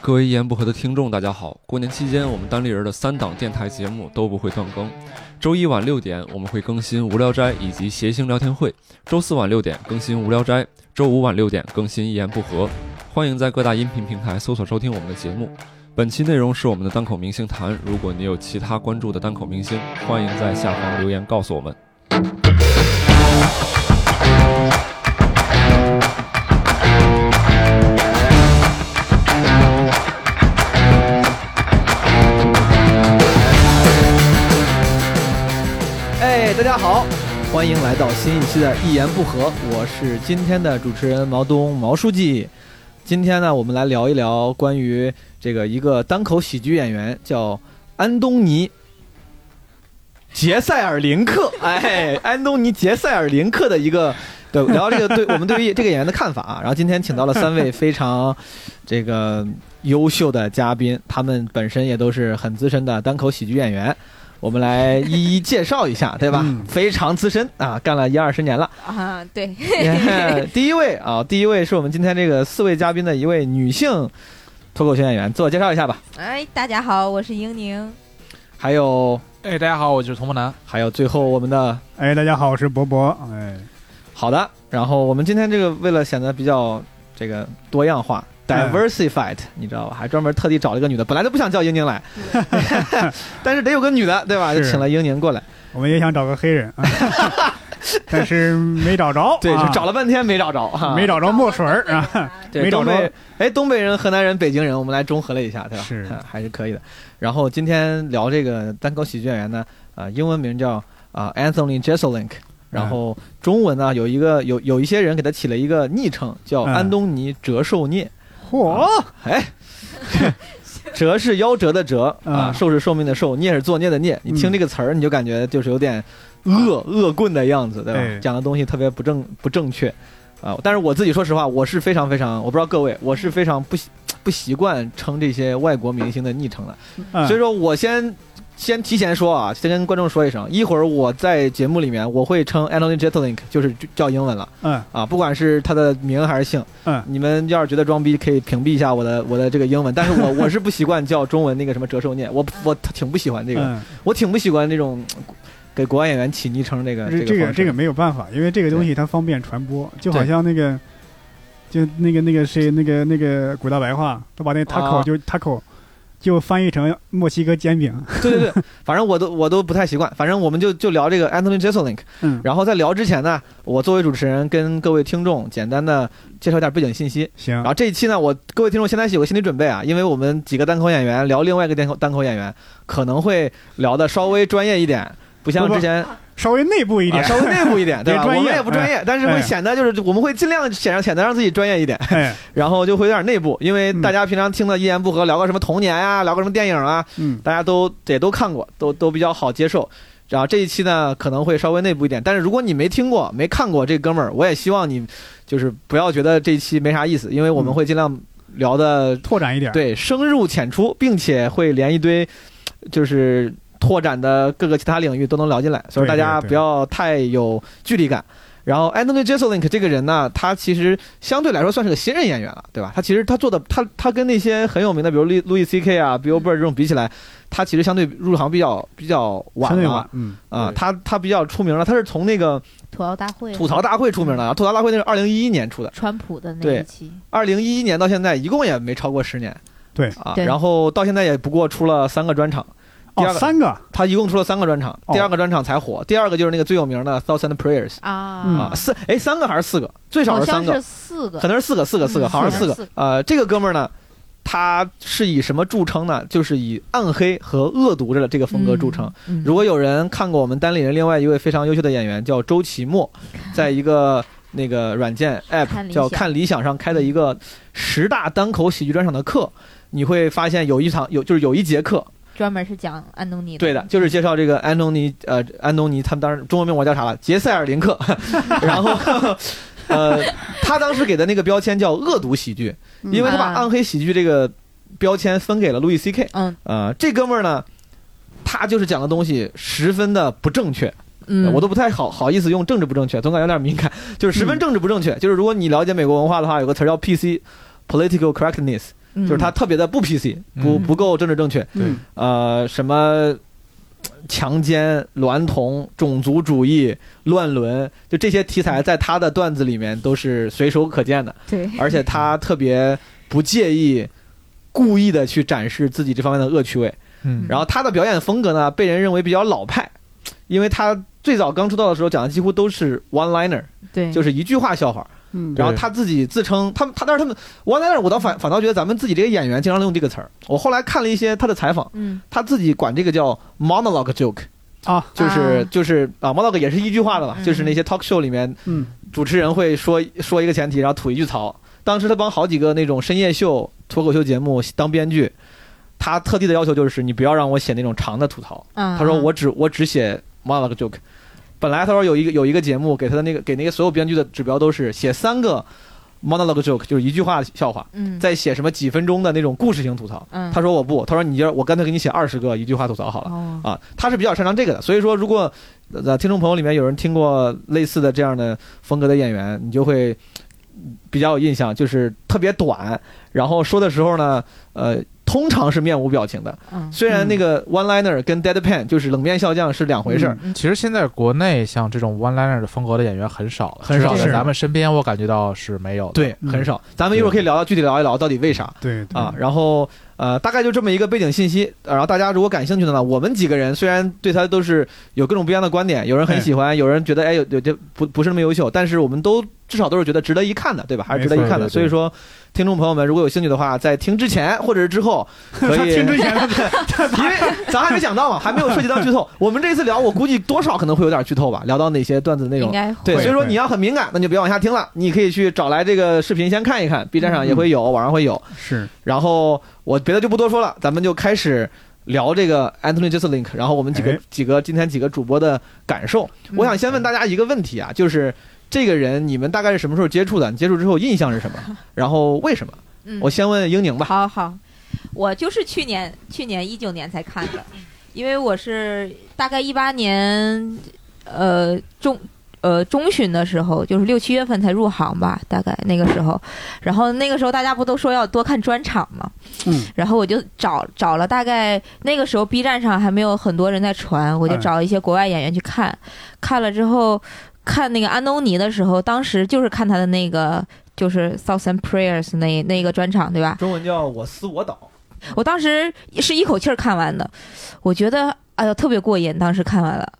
各位一言不合的听众，大家好！过年期间，我们单立人的三档电台节目都不会断更。周一晚六点，我们会更新《无聊斋》以及《谐星聊天会》；周四晚六点更新《无聊斋》；周五晚六点更新《一言不合》。欢迎在各大音频平台搜索收听我们的节目。本期内容是我们的单口明星谈，如果你有其他关注的单口明星，欢迎在下方留言告诉我们。欢迎来到新一期的《一言不合》，我是今天的主持人毛东毛书记。今天呢，我们来聊一聊关于这个一个单口喜剧演员叫安东尼·杰塞尔林克，哎，安东尼·杰塞尔林克的一个。对，聊这个对我们对于这个演员的看法啊。然后今天请到了三位非常这个优秀的嘉宾，他们本身也都是很资深的单口喜剧演员。我们来一一介绍一下，对吧？非常资深啊，干了一二十年了啊。对，第一位啊，第一位是我们今天这个四位嘉宾的一位女性脱口秀演员，自我介绍一下吧。哎，大家好，我是英宁。还有，哎，大家好，我就是童梦楠。还有最后我们的，哎，大家好，我是博博。哎。好的，然后我们今天这个为了显得比较这个多样化，diversified，你知道吧？还专门特地找了一个女的，本来都不想叫英宁来，但是得有个女的，对吧？就请了英宁过来。我们也想找个黑人，但是没找着。对，就找了半天没找着，没找着墨水儿啊，没找着。哎，东北人、河南人、北京人，我们来中和了一下，对吧？是，还是可以的。然后今天聊这个单口喜剧演员呢，啊，英文名叫啊 Anthony Jeselnik。然后中文呢，有一个有有一些人给他起了一个昵称，叫安东尼折寿孽。嚯，哎，折是夭折的折啊，寿是寿命的寿，孽是作孽的孽。你听这个词儿，你就感觉就是有点恶恶棍的样子，对吧？讲的东西特别不正不正确啊。但是我自己说实话，我是非常非常，我不知道各位，我是非常不习不习惯称这些外国明星的昵称的。所以说我先。先提前说啊，先跟观众说一声，一会儿我在节目里面我会称 Anthony Jeselnik，就是叫英文了。嗯。啊，不管是他的名还是姓，嗯，你们要是觉得装逼，可以屏蔽一下我的我的这个英文。但是我 我是不习惯叫中文那个什么折寿念，我我挺不喜欢这个，我挺不喜欢那种给国外演员起昵称这个。这个这个没有办法，因为这个东西它方便传播，就好像那个，就那个那个谁那个那个古大白话，他把那 taco 就 taco。就翻译成墨西哥煎饼。对对对，反正我都我都不太习惯。反正我们就就聊这个 Anthony Jeselnik。嗯。然后在聊之前呢，我作为主持人跟各位听众简单的介绍一点背景信息。行。然后这一期呢，我各位听众现在有个心理准备啊，因为我们几个单口演员聊另外一个单口单口演员，可能会聊的稍微专业一点，不像之前。稍微内部一点，稍微内部一点，对吧？我们也不专业，但是会显得就是我们会尽量显让显得让自己专业一点，然后就会有点内部，因为大家平常听的一言不合聊个什么童年呀，聊个什么电影啊，嗯，大家都也都看过，都都比较好接受。然后这一期呢可能会稍微内部一点，但是如果你没听过、没看过这哥们儿，我也希望你就是不要觉得这一期没啥意思，因为我们会尽量聊的拓展一点，对，深入浅出，并且会连一堆就是。拓展的各个其他领域都能聊进来，所以大家不要太有距离感。然后 Anthony Jeselnik 这个人呢，他其实相对来说算是个新人演员了，对吧？他其实他做的他他跟那些很有名的，比如路路易 C K 啊、Bill Burr 这种比起来，他其实相对入行比较比较晚了。嗯啊，他他比较出名了，他是从那个吐槽大会吐槽大会出名的，吐槽大会那是二零一一年出的，川普的那一期。二零一一年到现在一共也没超过十年。对啊，然后到现在也不过出了三个专场。第二个三个，他一共出了三个专场，第二个专场才火。第二个就是那个最有名的《Thousand Prayers》啊啊，四哎三个还是四个？最少是三个，四个，可能是四个，四个，四个，好像是四个。呃，这个哥们儿呢，他是以什么著称呢？就是以暗黑和恶毒的这个风格著称。如果有人看过我们单立人另外一位非常优秀的演员叫周奇墨，在一个那个软件 App 叫看理想上开的一个十大单口喜剧专场的课，你会发现有一场有就是有一节课。专门是讲安东尼的，对的，就是介绍这个安东尼，呃，安东尼，他们当时中文名我叫啥了？杰塞尔林克。然后，呃，他当时给的那个标签叫恶毒喜剧，因为他把暗黑喜剧这个标签分给了路易 C K。嗯，呃，这哥们儿呢，他就是讲的东西十分的不正确，嗯，我都不太好好意思用政治不正确，总感觉有点敏感，就是十分政治不正确。就是如果你了解美国文化的话，有个词儿叫 P C，Political Correctness。就是他特别的不 PC，不不够政治正确。对，呃，什么强奸、娈童、种族主义、乱伦，就这些题材，在他的段子里面都是随手可见的。对，而且他特别不介意故意的去展示自己这方面的恶趣味。嗯，然后他的表演风格呢，被人认为比较老派，因为他最早刚出道的时候讲的几乎都是 one liner，对，就是一句话笑话。嗯，然后他自己自称他他，但是他们 one liner，我倒反反倒觉得咱们自己这个演员经常用这个词儿。我后来看了一些他的采访，嗯，他自己管这个叫 monologue joke，啊，就是就是啊 monologue 也是一句话的吧，就是那些 talk show 里面，嗯，主持人会说说一个前提，然后吐一句槽。当时他帮好几个那种深夜秀、脱口秀节目当编剧，他特地的要求就是你不要让我写那种长的吐槽。他说我只我只写 monologue joke。本来他说有一个有一个节目给他的那个给那个所有编剧的指标都是写三个 monologue joke，就是一句话笑话，嗯，再写什么几分钟的那种故事型吐槽。嗯，他说我不，他说你就我干脆给你写二十个一句话吐槽好了。哦，啊，他是比较擅长这个的，所以说如果呃听众朋友里面有人听过类似的这样的风格的演员，你就会比较有印象，就是特别短，然后说的时候呢，呃。通常是面无表情的，虽然那个 one liner 跟 deadpan 就是冷面笑匠是两回事儿。其实现在国内像这种 one liner 的风格的演员很少，很少。在咱们身边，我感觉到是没有的。对，很少。咱们一会儿可以聊聊具体聊一聊到底为啥。对啊，然后呃，大概就这么一个背景信息。然后大家如果感兴趣的呢，我们几个人虽然对他都是有各种不一样的观点，有人很喜欢，有人觉得哎有有这不不是那么优秀，但是我们都至少都是觉得值得一看的，对吧？还是值得一看的。所以说。听众朋友们，如果有兴趣的话，在听之前或者是之后，可以听之前，因为咱还没讲到嘛，还没有涉及到剧透。我们这次聊，我估计多少可能会有点剧透吧。聊到哪些段子内容，对，所以说你要很敏感，那就别往下听了。你可以去找来这个视频先看一看，B 站上也会有，网上会有。是。然后我别的就不多说了，咱们就开始聊这个 Anthony Jeselnik。然后我们几个几个今天几个主播的感受，我想先问大家一个问题啊，就是。这个人你们大概是什么时候接触的？你接触之后印象是什么？然后为什么？我先问英宁吧。好好，我就是去年去年一九年才看的，因为我是大概一八年呃中呃中旬的时候，就是六七月份才入行吧，大概那个时候。然后那个时候大家不都说要多看专场吗？嗯。然后我就找找了大概那个时候 B 站上还没有很多人在传，我就找一些国外演员去看，看了之后。看那个安东尼的时候，当时就是看他的那个就是 Thousand Prayers 那那个专场，对吧？中文叫我思我导。我当时是一口气儿看完的，我觉得哎呦特别过瘾，当时看完了。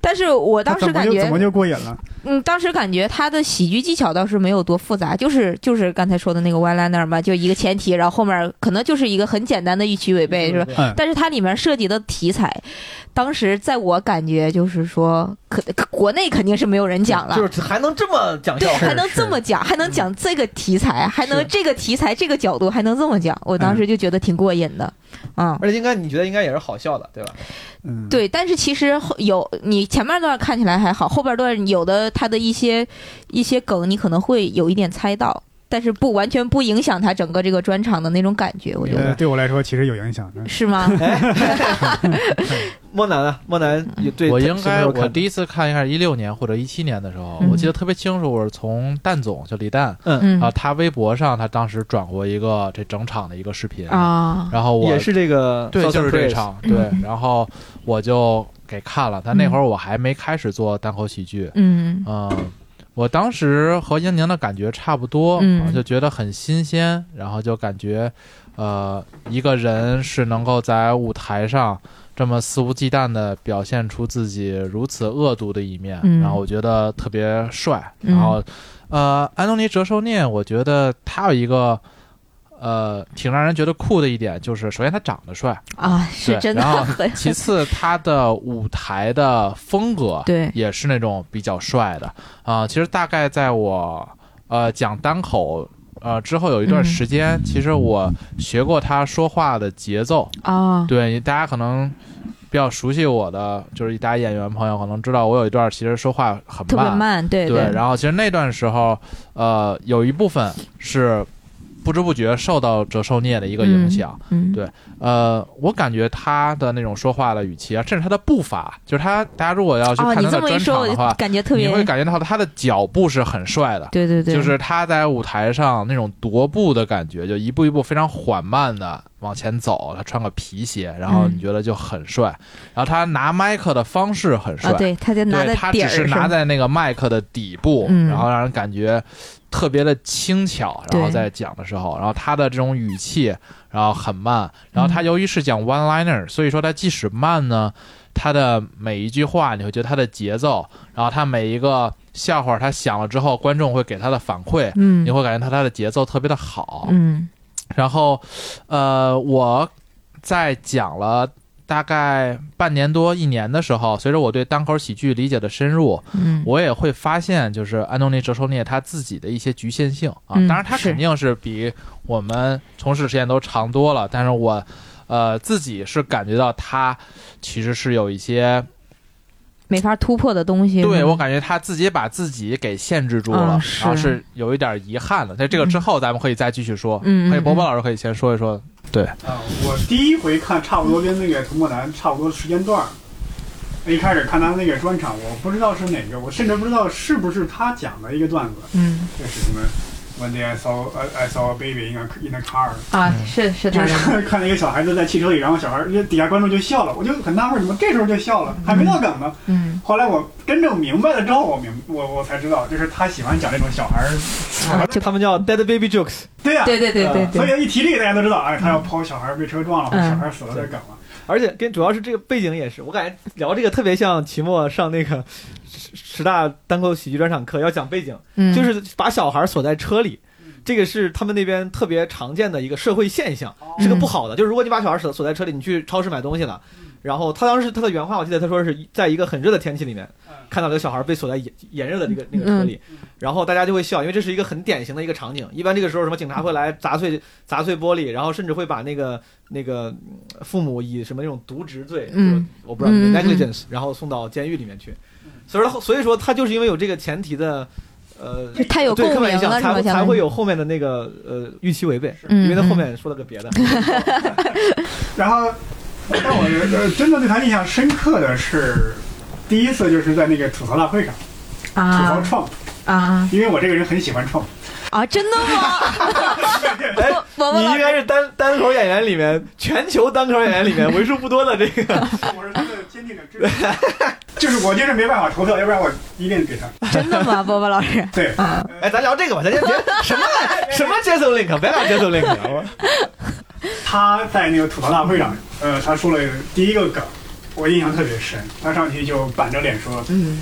但是我当时感觉怎么就过瘾了？嗯，当时感觉他的喜剧技巧倒是没有多复杂，就是就是刚才说的那个 one liner 嘛，就一个前提，然后后面可能就是一个很简单的预期违背，是吧？但是它里面涉及的题材。当时在我感觉就是说，可国内肯定是没有人讲了，就是还能这么讲，对，还能这么讲，还能讲这个题材，还能这个题材这个角度还能这么讲，我当时就觉得挺过瘾的，嗯。而且应该你觉得应该也是好笑的，对吧？嗯，对。但是其实有你前面段看起来还好，后边段有的他的一些一些梗，你可能会有一点猜到。但是不完全不影响他整个这个专场的那种感觉，我觉得对我来说其实有影响，是吗？莫南啊，莫南 对，我应该我第一次看应该是一六年或者一七年的时候，我记得特别清楚，我是从蛋总就李诞，嗯。啊，他微博上他当时转过一个这整场的一个视频啊，然后我也是这个对，就是这场对，然后我就给看了，但那会儿我还没开始做单口喜剧，嗯嗯。我当时和英宁的感觉差不多，就觉得很新鲜，然后就感觉，呃，一个人是能够在舞台上这么肆无忌惮的表现出自己如此恶毒的一面，然后我觉得特别帅。然后，呃，安东尼·折寿念，我觉得他有一个。呃，挺让人觉得酷的一点就是，首先他长得帅啊，是真的。然后其次，他的舞台的风格对也是那种比较帅的啊。其实大概在我呃讲单口呃之后有一段时间，其实我学过他说话的节奏啊。对，大家可能比较熟悉我的，就是一大演员朋友可能知道我有一段其实说话很慢，特别慢，对对。然后其实那段时候，呃，有一部分是。不知不觉受到折寿孽的一个影响。嗯，对，呃，我感觉他的那种说话的语气啊，甚至他的步伐，就是他，大家如果要去看他的专场的话，感觉特别，你会感觉到他的脚步是很帅的。对对对，就是他在舞台上那种踱步的感觉，就一步一步非常缓慢的往前走。他穿个皮鞋，然后你觉得就很帅。然后他拿麦克的方式很帅，对，他就拿在他只是拿在那个麦克的底部，然后让人感觉。特别的轻巧，然后在讲的时候，然后他的这种语气，然后很慢，然后他由于是讲 one liner，所以说他即使慢呢，他的每一句话你会觉得他的节奏，然后他每一个笑话他想了之后，观众会给他的反馈，嗯，你会感觉他他的节奏特别的好，嗯，然后，呃，我在讲了。大概半年多一年的时候，随着我对单口喜剧理解的深入，嗯，我也会发现，就是安东尼·哲寿涅他自己的一些局限性啊。当然，他肯定是比我们从事时间都长多了。但是我，呃，自己是感觉到他其实是有一些没法突破的东西。对我感觉他自己把自己给限制住了，然后是有一点遗憾的。在这个之后，咱们可以再继续说。嗯，可以，波波老师可以先说一说。对啊，我第一回看差不多跟那个涂墨南差不多时间段一开始看他那个专场，我不知道是哪个，我甚至不知道是不是他讲的一个段子。嗯，这是什么？One day I saw I saw a baby in a in a car。啊，是是就是看到一个小孩子在汽车里，然后小孩底下观众就笑了，我就很纳闷，怎么这时候就笑了？还没到梗呢。嗯。后来我真正明白了之后，我明我我才知道，就是他喜欢讲这种小孩儿，就他们叫 dead baby jokes。对呀，对对对对。所以一提这个，大家都知道，哎，他要抛小孩被车撞了，或者小孩死了的梗了。而且跟主要是这个背景也是，我感觉聊这个特别像期末上那个十十大单口喜剧专场课，要讲背景，就是把小孩锁在车里。这个是他们那边特别常见的一个社会现象，是个不好的。就是如果你把小孩锁锁在车里，你去超市买东西了，然后他当时他的原话我记得他说是在一个很热的天气里面，看到这个小孩被锁在炎炎热的那个那个车里，然后大家就会笑，因为这是一个很典型的一个场景。一般这个时候什么警察会来砸碎砸碎玻璃，然后甚至会把那个那个父母以什么那种渎职罪，我不知道 negligence，然后送到监狱里面去。所以说所以说他就是因为有这个前提的。呃，太有共鸣了，才才会有后面的那个呃预期违背，因为他后面说了个别的。然后，但我真的对他印象深刻的是，第一次就是在那个吐槽大会上，啊吐槽创啊，因为我这个人很喜欢创。啊，真的吗？哎，你应该是单单口演员里面，全球单口演员里面为数不多的这个。我是他的坚定的支持。就是我就是没办法投票，要不然我一定给他。真的吗，波波老师？对。哎，咱聊这个吧，咱先别什么什么接受 link，别聊接受 link。他在那个吐槽大会上，呃，他说了第一个梗，我印象特别深。他上去就板着脸说：“嗯，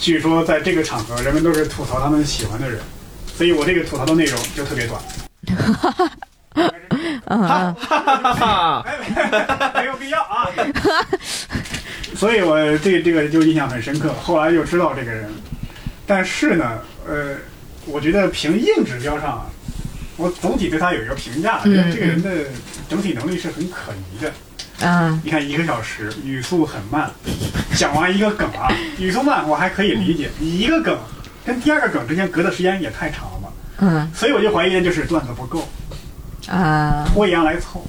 据说在这个场合，人们都是吐槽他们喜欢的人。”所以我这个吐槽的内容就特别短，哈哈哈哈没有必要啊。所以我对这个就印象很深刻。后来就知道这个人，但是呢，呃，我觉得凭硬指标上，我总体对他有一个评价，觉得这个人的整体能力是很可疑的。啊，你看一个小时，语速很慢，讲完一个梗啊，语速慢我还可以理解，你一个梗。跟第二个梗之间隔的时间也太长了嘛，嗯，所以我就怀疑就是段子不够，啊，拖延来凑，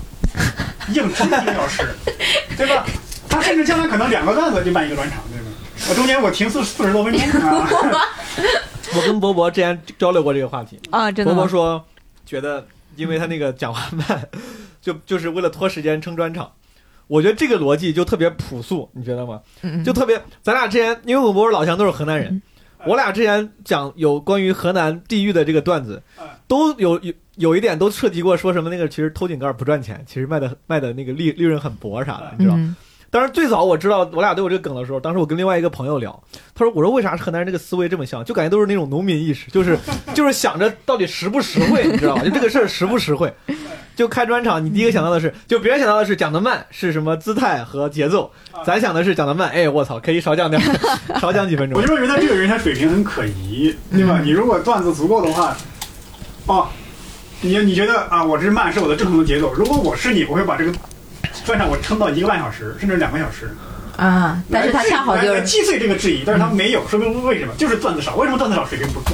硬撑一个小时，对吧？他甚至将来可能两个段子就办一个专场，对吧？我中间我停四四十多分钟啊。我跟博博之前交流过这个话题啊，真的博博说觉得因为他那个讲话慢，就就是为了拖时间撑专场。我觉得这个逻辑就特别朴素，你觉得吗？就特别，咱俩之前因为我博博老乡都是河南人。我俩之前讲有关于河南地域的这个段子，都有有有一点都涉及过，说什么那个其实偷井盖不赚钱，其实卖的卖的那个利利润很薄啥的，你知道？当时最早我知道我俩都有这个梗的时候，当时我跟另外一个朋友聊，他说：“我说为啥河南人这个思维这么像？就感觉都是那种农民意识，就是 就是想着到底实不实惠，你知道吧？就这个事儿实不实惠。”就开专场，你第一个想到的是，就别人想到的是讲的慢是什么姿态和节奏，咱想的是讲的慢，哎，我操，可以少讲点，少讲几分钟。我就认为他这个人他水平很可疑，对吧？你如果段子足够的话，哦，你你觉得啊，我这慢是我的正常的节奏。如果我是你，我会把这个专场我撑到一个半小时，甚至两个小时。啊，但是他恰好就是击碎这个质疑，但是他没有，说明为什么？就是段子少。为什么段子少？水平不够。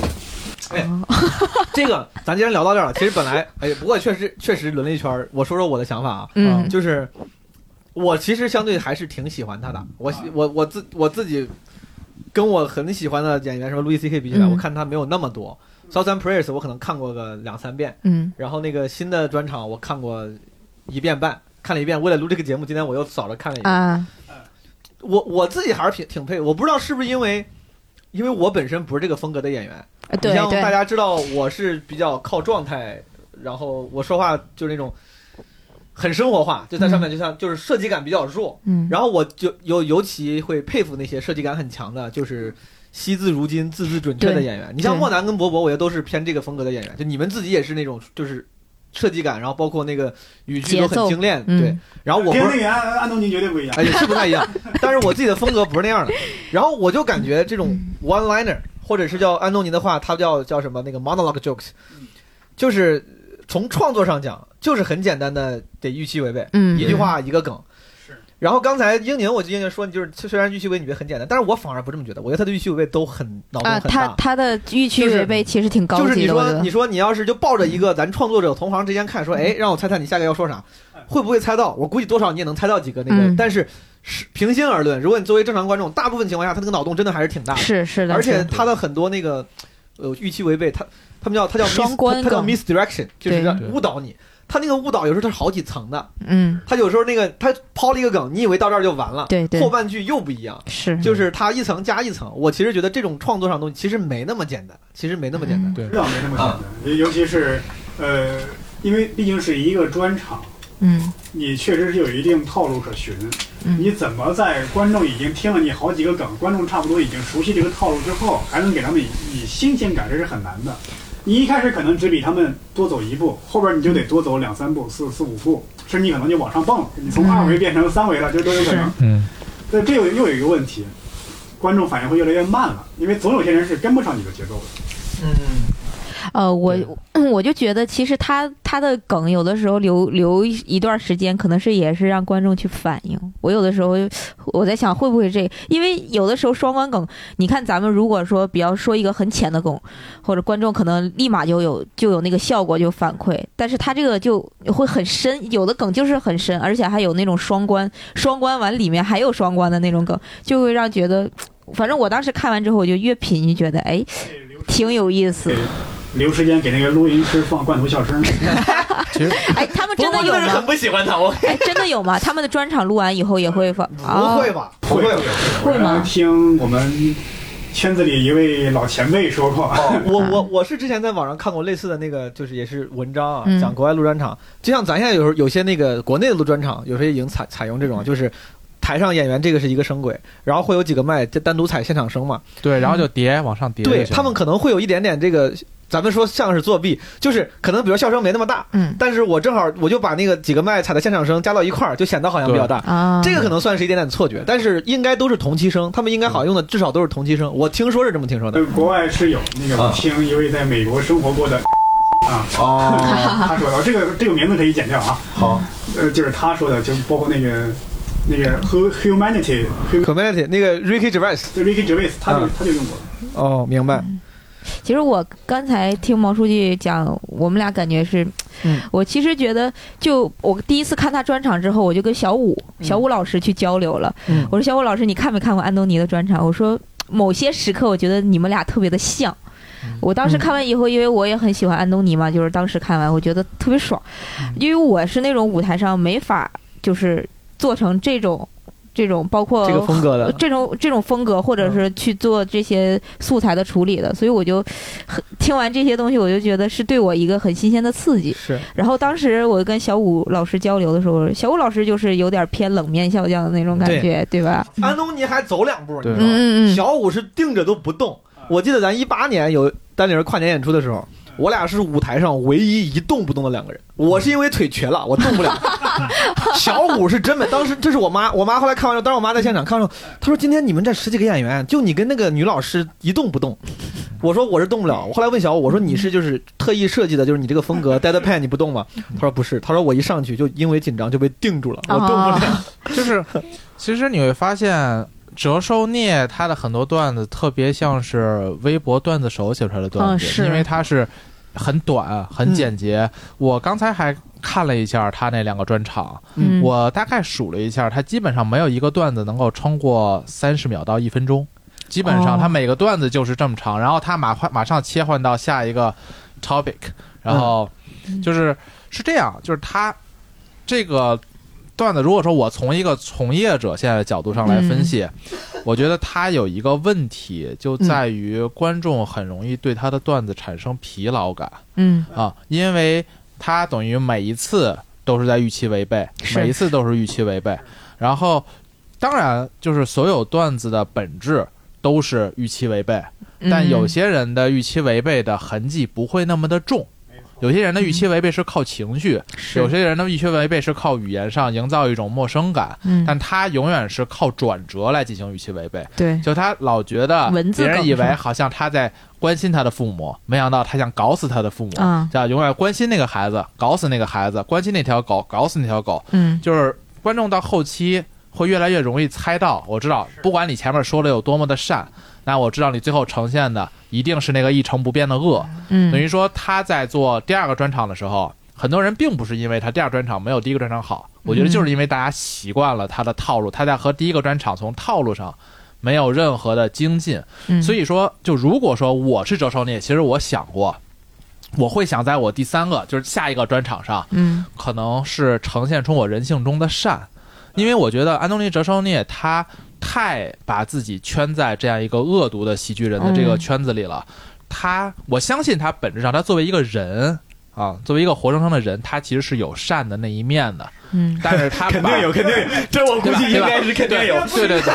哎，这个咱既然聊到这儿了，其实本来 哎，不过确实确实轮了一圈。我说说我的想法啊，嗯，就是我其实相对还是挺喜欢他的。我我我自我自己跟我很喜欢的演员什么路易 C K 比起来，我看他没有那么多。Southern Prayers 我可能看过个两三遍，嗯，然后那个新的专场我看过一遍半，看了一遍。为了录这个节目，今天我又扫着看了一遍。我我自己还是挺挺佩服，我不知道是不是因为，因为我本身不是这个风格的演员。对像大家知道，我是比较靠状态，然后我说话就是那种很生活化，就在上面就像就是设计感比较弱。嗯，然后我就尤尤其会佩服那些设计感很强的，就是。惜字如金、字字准确的演员，你像莫南跟博博，我觉得都是偏这个风格的演员。就你们自己也是那种，就是设计感，然后包括那个语句都很精炼。对，然后我安安东尼绝对不一样，哎，是不太一样。但是我自己的风格不是那样的。然后我就感觉这种 one liner，或者是叫安东尼的话，他叫叫什么那个 monologue jokes，就是从创作上讲，就是很简单的得预期违背，一句话一个梗。然后刚才英宁，我就英宁说，就是虽然预期违背你觉得很简单，但是我反而不这么觉得。我觉得他的预期违背都很脑洞很大。他他的预期违背其实挺高级的。就是你说你说你要是就抱着一个咱创作者同行之间看，说哎，让我猜猜你下个要说啥，会不会猜到？我估计多少你也能猜到几个那个。但是是平心而论，如果你作为正常观众，大部分情况下他那个脑洞真的还是挺大的。是是的。而且他的很多那个呃预期违背，他他们叫他叫双关，他叫 misdirection，就是误导你。他那个误导有时候他是好几层的，嗯，他有时候那个他抛了一个梗，你以为到这儿就完了，对对，后半句又不一样，是，就是他一层加一层。我其实觉得这种创作上东西其实没那么简单，其实没那么简单，对，知道没那么简单。尤其是呃，因为毕竟是一个专场，嗯，你确实是有一定套路可循，你怎么在观众已经听了你好几个梗，观众差不多已经熟悉这个套路之后，还能给他们以新鲜感，这是很难的。你一开始可能只比他们多走一步，后边你就得多走两三步、四四五步，甚至你可能就往上蹦，你从二维变成三维了，就都有可能。嗯，那这又又有一个问题，观众反应会越来越慢了，因为总有些人是跟不上你的节奏的。嗯。呃，我 我就觉得，其实他他的梗有的时候留留一段时间，可能是也是让观众去反应。我有的时候我在想，会不会这？因为有的时候双关梗，你看咱们如果说比较说一个很浅的梗，或者观众可能立马就有就有那个效果就反馈，但是他这个就会很深，有的梗就是很深，而且还有那种双关，双关完里面还有双关的那种梗，就会让觉得，反正我当时看完之后，我就越品就觉得，哎，挺有意思。留时间给那个录音师放罐头笑声。其实，哎，他们真的有吗？很不喜欢他，我。哎，真的有吗？他们的专场录完以后也会放？不会吧？不会，会吗？听我们圈子里一位老前辈说过。我我我是之前在网上看过类似的那个，就是也是文章啊，讲国外录专场。就像咱现在有时候有些那个国内的录专场，有时候已经采采用这种，就是台上演员这个是一个声轨，然后会有几个麦就单独采现场声嘛。对，然后就叠往上叠。对他们可能会有一点点这个。咱们说像是作弊，就是可能比如笑声没那么大，嗯，但是我正好我就把那个几个麦踩的现场声加到一块儿，就显得好像比较大啊。这个可能算是一点点错觉，但是应该都是同期声，他们应该好像用的至少都是同期声。我听说是这么听说的。国外是有那个听一位在美国生活过的啊哦，他说的这个这个名字可以剪掉啊。好，呃，就是他说的，就包括那个那个 humanity humanity 那个 Ricky Gervais，就 Ricky Gervais，他就他就用过。哦，明白。其实我刚才听毛书记讲，我们俩感觉是，我其实觉得，就我第一次看他专场之后，我就跟小武小武老师去交流了。我说小武老师，你看没看过安东尼的专场？我说某些时刻，我觉得你们俩特别的像。我当时看完以后，因为我也很喜欢安东尼嘛，就是当时看完，我觉得特别爽，因为我是那种舞台上没法就是做成这种。这种包括这个风格的 这种这种风格，或者是去做这些素材的处理的，所以我就听完这些东西，我就觉得是对我一个很新鲜的刺激。是。然后当时我跟小武老师交流的时候，小武老师就是有点偏冷面笑匠的那种感觉，对吧？安东尼还走两步，你知道吗？小武是定着都不动。我记得咱一八年有丹尼尔跨年演出的时候。我俩是舞台上唯一一动不动的两个人。我是因为腿瘸了，我动不了。小五是真的，当时这是我妈，我妈后来看完之后，当时我妈在现场看完之后，她说：“今天你们这十几个演员，就你跟那个女老师一动不动。”我说：“我是动不了。”我后来问小五，我说：“你是就是特意设计的，就是你这个风格 deadpan 你不动吗？”他说：“不是。”他说：“我一上去就因为紧张就被定住了，我动不了。”就是，其实你会发现。折寿聂他的很多段子特别像是微博段子手写出来的段子，因为他是很短、很简洁。我刚才还看了一下他那两个专场，我大概数了一下，他基本上没有一个段子能够超过三十秒到一分钟，基本上他每个段子就是这么长，然后他马换马上切换到下一个 topic，然后就是是这样，就是他这个。段子，如果说我从一个从业者现在的角度上来分析，我觉得他有一个问题，就在于观众很容易对他的段子产生疲劳感。嗯。啊，因为他等于每一次都是在预期违背，每一次都是预期违背。然后，当然就是所有段子的本质都是预期违背，但有些人的预期违背的痕迹不会那么的重。有些人的预期违背是靠情绪，有些人的预期违背是靠语言上营造一种陌生感，但他永远是靠转折来进行预期违背。对，就他老觉得别人以为好像他在关心他的父母，没想到他想搞死他的父母，叫永远关心那个孩子，搞死那个孩子，关心那条狗，搞死那条狗。嗯，就是观众到后期会越来越容易猜到，我知道，不管你前面说的有多么的善。那我知道你最后呈现的一定是那个一成不变的恶，嗯，等于说他在做第二个专场的时候，很多人并不是因为他第二专场没有第一个专场好，我觉得就是因为大家习惯了他的套路，他在和第一个专场从套路上没有任何的精进，所以说，就如果说我是折寿聂，其实我想过，我会想在我第三个就是下一个专场上，嗯，可能是呈现出我人性中的善，因为我觉得安东尼折寿聂他。太把自己圈在这样一个恶毒的喜剧人的这个圈子里了，他我相信他本质上，他作为一个人啊，作为一个活生生的人，他其实是有善的那一面的。嗯，但是他肯定有，肯定有，这我估计应该是肯定有。对对对，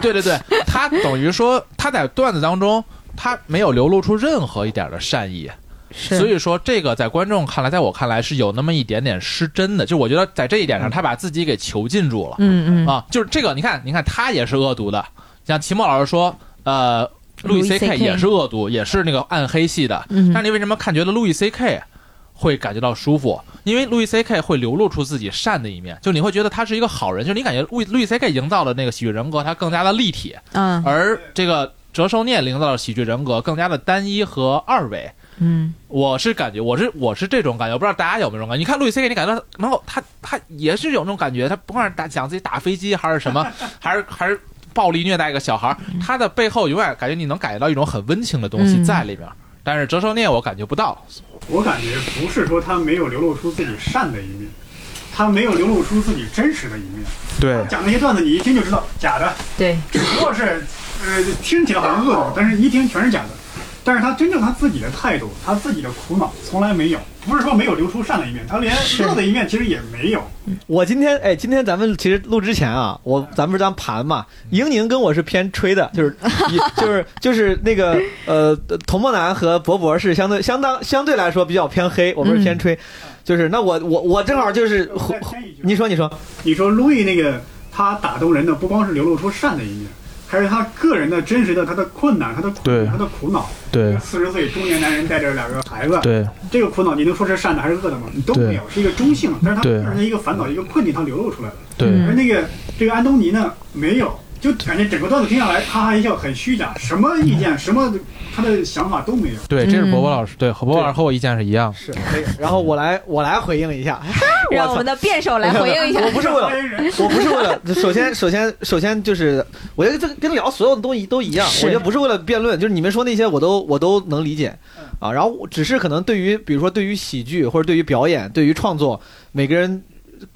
对对对对，他等于说他在段子当中，他没有流露出任何一点的善意。所以说，这个在观众看来，在我看来是有那么一点点失真的。就我觉得在这一点上，他把自己给囚禁住了。嗯嗯啊，就是这个，你看，你看，他也是恶毒的。像齐墨老师说，呃，路易 C K 也是恶毒，也是那个暗黑系的。嗯。但你为什么看觉得路易 C K 会感觉到舒服？因为路易 C K 会流露出自己善的一面，就你会觉得他是一个好人。就是你感觉路路易 C K 营造的那个喜剧人格，他更加的立体。嗯。而这个折寿聂营造的喜剧人格更加的单一和二维。嗯，我是感觉，我是我是这种感觉，我不知道大家有没有这种感觉。你看路易 C K，你感觉能够他他也是有那种感觉，他不管是打讲自己打飞机还是什么，还是还是暴力虐待一个小孩，他的背后永远感觉你能感觉到一种很温情的东西在里面。但是折寿孽我感觉不到，我感觉不是说他没有流露出自己善的一面，他没有流露出自己真实的一面。对，讲那些段子你一听就知道假的，对，只不过是呃听起来好像恶毒，但是一听全是假的。但是他真正他自己的态度，他自己的苦恼从来没有，不是说没有流出善的一面，他连恶的一面其实也没有。我今天哎，今天咱们其实录之前啊，我咱们不是当盘嘛，英宁跟我是偏吹的，就是 就是就是那个呃，童梦楠和博博是相对相当相对来说比较偏黑，我们是偏吹，就是那我我我正好就是，你说你说你说路易那个他打动人的不光是流露出善的一面。还是他个人的真实的他的困难，他的苦，他的苦恼。对，四十岁中年男人带着两个孩子。对，这个苦恼你能说是善的还是恶的吗？你都没有，是一个中性。但是他个人的一个烦恼，一个困境，他流露出来了。对，而那个这个安东尼呢，没有。就感觉整个段子听下来，哈哈一笑，很虚假，什么意见，什么他的想法都没有。对，这是博博老师，对，博博老师和我意见是一样。是，可以然后我来，我来回应一下，让我们的辩手来回应一下。我不是为了，我不是为了。首先，首先，首先就是，我觉得这跟聊所有的东西都一样。我觉得不是为了辩论，就是你们说那些我都我都能理解啊。然后只是可能对于，比如说对于喜剧或者对于表演、对于创作，每个人。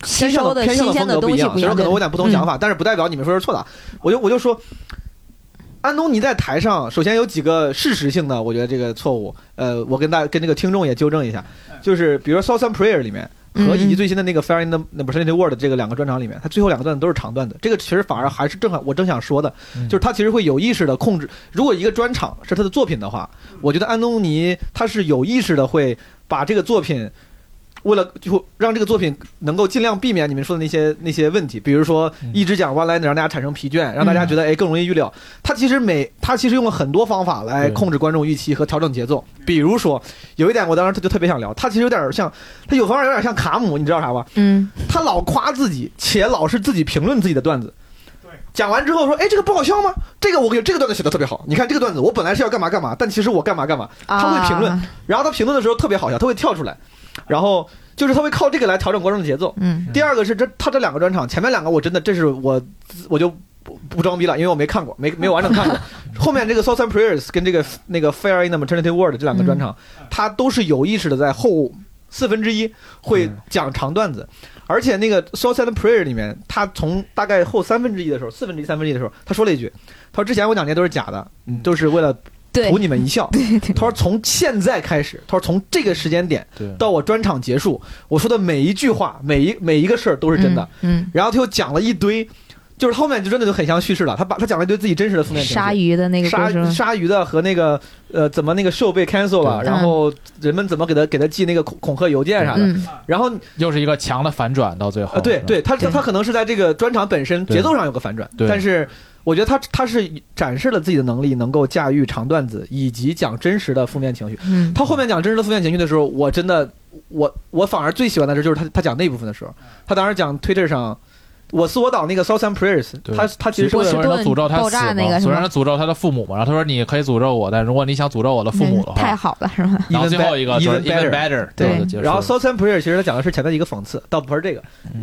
偏向的偏向的风格不一样，所以说可能我有点不同想法，但是不代表你们说是错的。我就我就说，安东尼在台上，首先有几个事实性的，我觉得这个错误，呃，我跟大跟这个听众也纠正一下，就是比如说《Southern Prayer》里面和以及最新的那个《Fire in the 那不是《The World》这个两个专场里面，他最后两个段子都是长段子，这个其实反而还是正好我正想说的，就是他其实会有意识的控制，如果一个专场是他的作品的话，我觉得安东尼他是有意识的会把这个作品。为了就让这个作品能够尽量避免你们说的那些那些问题，比如说一直讲 one liner 让大家产生疲倦，让大家觉得哎更容易预料。他其实每他其实用了很多方法来控制观众预期和调整节奏。比如说有一点我当时他就特别想聊，他其实有点像他有方法有点像卡姆，你知道啥吧？嗯，他老夸自己，且老是自己评论自己的段子。讲完之后说，哎，这个不好笑吗？这个我给这个段子写的特别好。你看这个段子，我本来是要干嘛干嘛，但其实我干嘛干嘛。他会评论，然后他评论的时候特别好笑，他会跳出来，然后就是他会靠这个来调整观众的节奏。嗯。第二个是这他这两个专场，前面两个我真的这是我我就不不装逼了，因为我没看过，没没有完整看过。后面这个 Southern Prayers 跟这个那个 Fair in the Maternity World 这两个专场，他都是有意识的在后四分之一会讲长段子。而且那个《Southside Prayer》里面，他从大概后三分之一的时候，四分之一、三分之一的时候，他说了一句：“他说之前我讲那些都是假的，都是为了图你们一笑。”他说从现在开始，他说从这个时间点到我专场结束，我说的每一句话、每一每一个事儿都是真的。嗯，然后他又讲了一堆。就是后面就真的就很像叙事了，他把他讲了一堆自己真实的负面情绪，鲨鱼的那个鲨鲨鱼的和那个呃怎么那个秀被 cancel 了，然后人们怎么给他给他寄那个恐恐吓邮件啥的，然后又是一个强的反转到最后。对对，他他可能是在这个专场本身节奏上有个反转，但是我觉得他他是展示了自己的能力，能够驾驭长段子以及讲真实的负面情绪。他后面讲真实的负面情绪的时候，我真的我我反而最喜欢的是就是他他讲那部分的时候，他当时讲 Twitter 上。我是我导那个 Southern Prayers，他他其实所有人都诅咒他死嘛，所有人诅咒他的父母嘛，然后他说你可以诅咒我，但如果你想诅咒我的父母的话，太好了是吧？然后最后一个 even better，对。然后 Southern Prayers 其实他讲的是前面一个讽刺，倒不是这个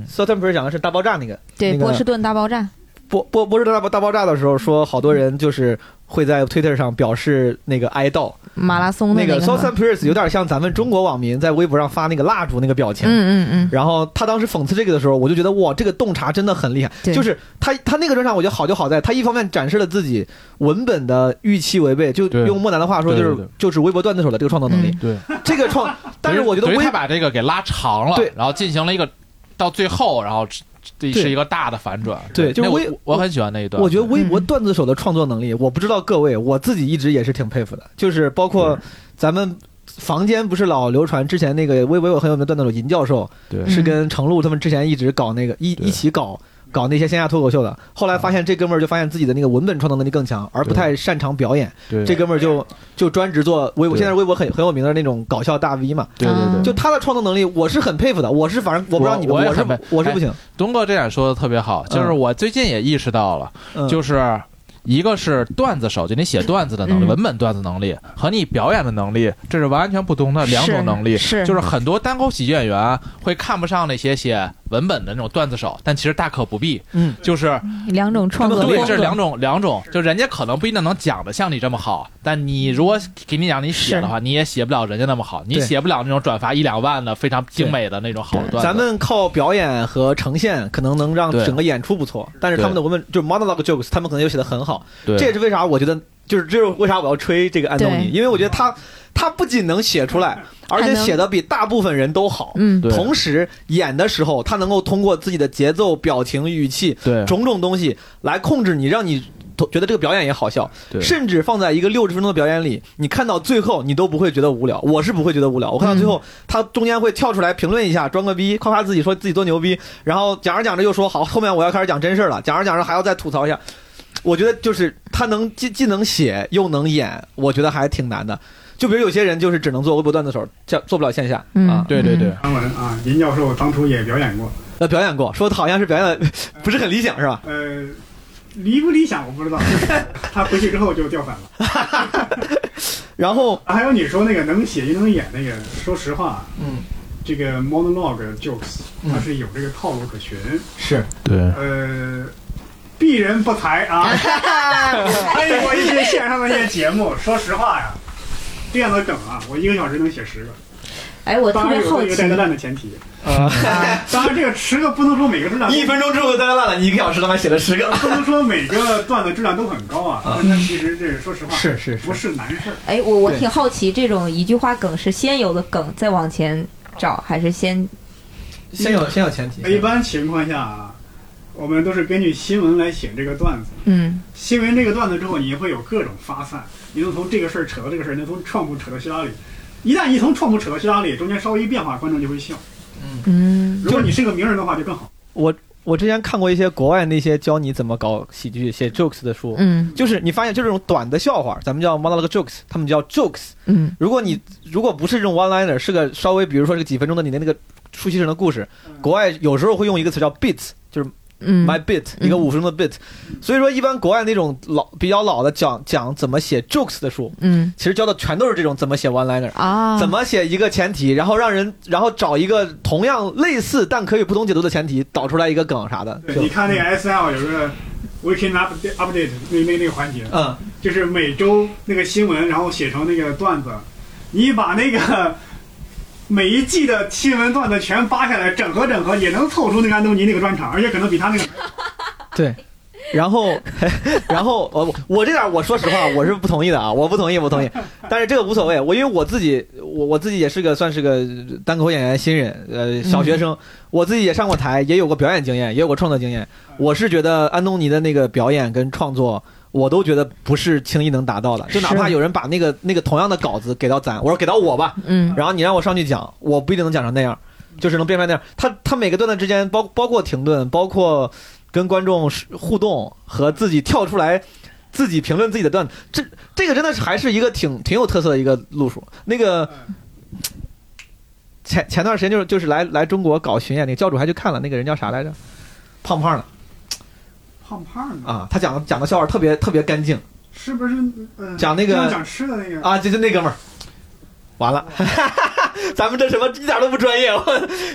，Southern Prayers 讲的是大爆炸那个，对，波士顿大爆炸。波波波士顿大大爆炸的时候，说好多人就是会在 Twitter 上表示那个哀悼。马拉松那个 Southern Prayers 有点像咱们中国网民在微博上发那个蜡烛那个表情。嗯嗯嗯。然后他当时讽刺这个的时候，我就觉得哇，这个洞察真的很厉害。就是他他那个专场，我觉得好就好在，他一方面展示了自己文本的预期违背，就用莫南的话说，就是就是微博段子手的这个创作能力。对。这个创，但是我觉得微他把这个给拉长了，对，然后进行了一个到最后，然后。这是一个大的反转，对，就是微，我很喜欢那一段。我觉得微博段子手的创作能力，我不知道各位，我自己一直也是挺佩服的。就是包括咱们房间不是老流传之前那个微博有很有名的段子手银教授，对，是跟程璐他们之前一直搞那个一一起搞。搞那些线下脱口秀的，后来发现这哥们儿就发现自己的那个文本创作能力更强，而不太擅长表演。这哥们儿就就专职做微博，现在微博很很有名的那种搞笑大 V 嘛。对对对，就他的创作能力，我是很佩服的。我是反正我不知道你们，我是我是不行。东哥这点说的特别好，就是我最近也意识到了，就是。一个是段子手，就你写段子的能力，文本段子能力和你表演的能力，这是完全不同的两种能力。是，就是很多单口喜剧演员会看不上那些写文本的那种段子手，但其实大可不必。嗯，就是两种创作对，这是两种两种，就人家可能不一定能讲的像你这么好，但你如果给你讲你写的话，你也写不了人家那么好，你写不了那种转发一两万的非常精美的那种好的段子。咱们靠表演和呈现，可能能让整个演出不错，但是他们的文本就是 monologue jokes，他们可能又写的很好。对，这也是为啥我觉得，就是这是为啥我要吹这个安东尼，因为我觉得他他不仅能写出来，而且写的比大部分人都好。嗯，同时演的时候，他能够通过自己的节奏、表情、语气，对种种东西来控制你，让你觉得这个表演也好笑。对，甚至放在一个六十分钟的表演里，你看到最后你都不会觉得无聊。我是不会觉得无聊。我看到最后，他中间会跳出来评论一下，装个逼，夸夸自己，说自己多牛逼，然后讲着讲着又说好，后面我要开始讲真事了，讲着讲着还要再吐槽一下。我觉得就是他能既既能写又能演，我觉得还挺难的。就比如有些人就是只能做微博段子手，叫做不了线下啊。对对对，张文啊，林教授当初也表演过，呃，表演过，说好像是表演的不是很理想，是吧？呃，理不理想我不知道，他回去之后就掉粉了。然后还有你说那个能写又能演那个，说实话，嗯，这个 monologue jokes 它是有这个套路可循，是对，呃。鄙人不才啊！参与过一些线上的一些节目，说实话呀，这样的梗啊，我一个小时能写十个。哎，我特别好奇。一个带烂的前提啊，当然这个十个不能说每个质量。一分钟之后带烂了，你一个小时他妈写了十个，不能说每个段子质量都很高啊。那其实这说实话是是不是难事哎，我我挺好奇，这种一句话梗是先有的梗再往前找，还是先先有先有前提？一般情况下啊。我们都是根据新闻来写这个段子。嗯，新闻这个段子之后，你会有各种发散，你能从这个事儿扯到这个事儿，能从创部扯到希拉里。一旦你从创部扯到希拉里，中间稍微一变化，观众就会笑。嗯嗯，如果你是个名人的话，就更好。我我之前看过一些国外那些教你怎么搞喜剧、写 jokes 的书。嗯，就是你发现就这种短的笑话，咱们叫 monologue jokes，他们叫 jokes。嗯，如果你如果不是这种 one liner，是个稍微比如说这个几分钟的你的那个出戏式的故事，国外有时候会用一个词叫 bits，就是。My bit，一个五分钟的 bit。所以说，一般国外那种老比较老的讲讲怎么写 jokes 的书，嗯，其实教的全都是这种怎么写 one liner 啊，怎么写一个前提，然后让人然后找一个同样类似但可以不同解读的前提，导出来一个梗啥的。你看那个 S L 有个 weekend update update 那那那个环节，嗯，就是每周那个新闻，然后写成那个段子，你把那个。每一季的新闻段子全扒下来，整合整合，也能凑出那个安东尼那个专场，而且可能比他那个。对，然后，然后，我我这点我说实话，我是不同意的啊，我不同意，不同意。但是这个无所谓，我因为我自己，我我自己也是个算是个单口演员新人，呃，小学生，我自己也上过台，也有过表演经验，也有过创作经验。我是觉得安东尼的那个表演跟创作。我都觉得不是轻易能达到的，就哪怕有人把那个那个同样的稿子给到咱，我说给到我吧，嗯，然后你让我上去讲，我不一定能讲成那样，就是能变出来那样。他他每个段段之间，包包括停顿，包括跟观众互动和自己跳出来，自己评论自己的段子，这这个真的是还是一个挺挺有特色的一个路数。那个前前段时间就是就是来来中国搞巡演，那个教主还去看了，那个人叫啥来着？胖胖的。胖胖的啊，他讲的讲的笑话特别特别干净，是不是？讲那个讲吃的那个啊，就就那哥们儿，完了，咱们这什么一点都不专业，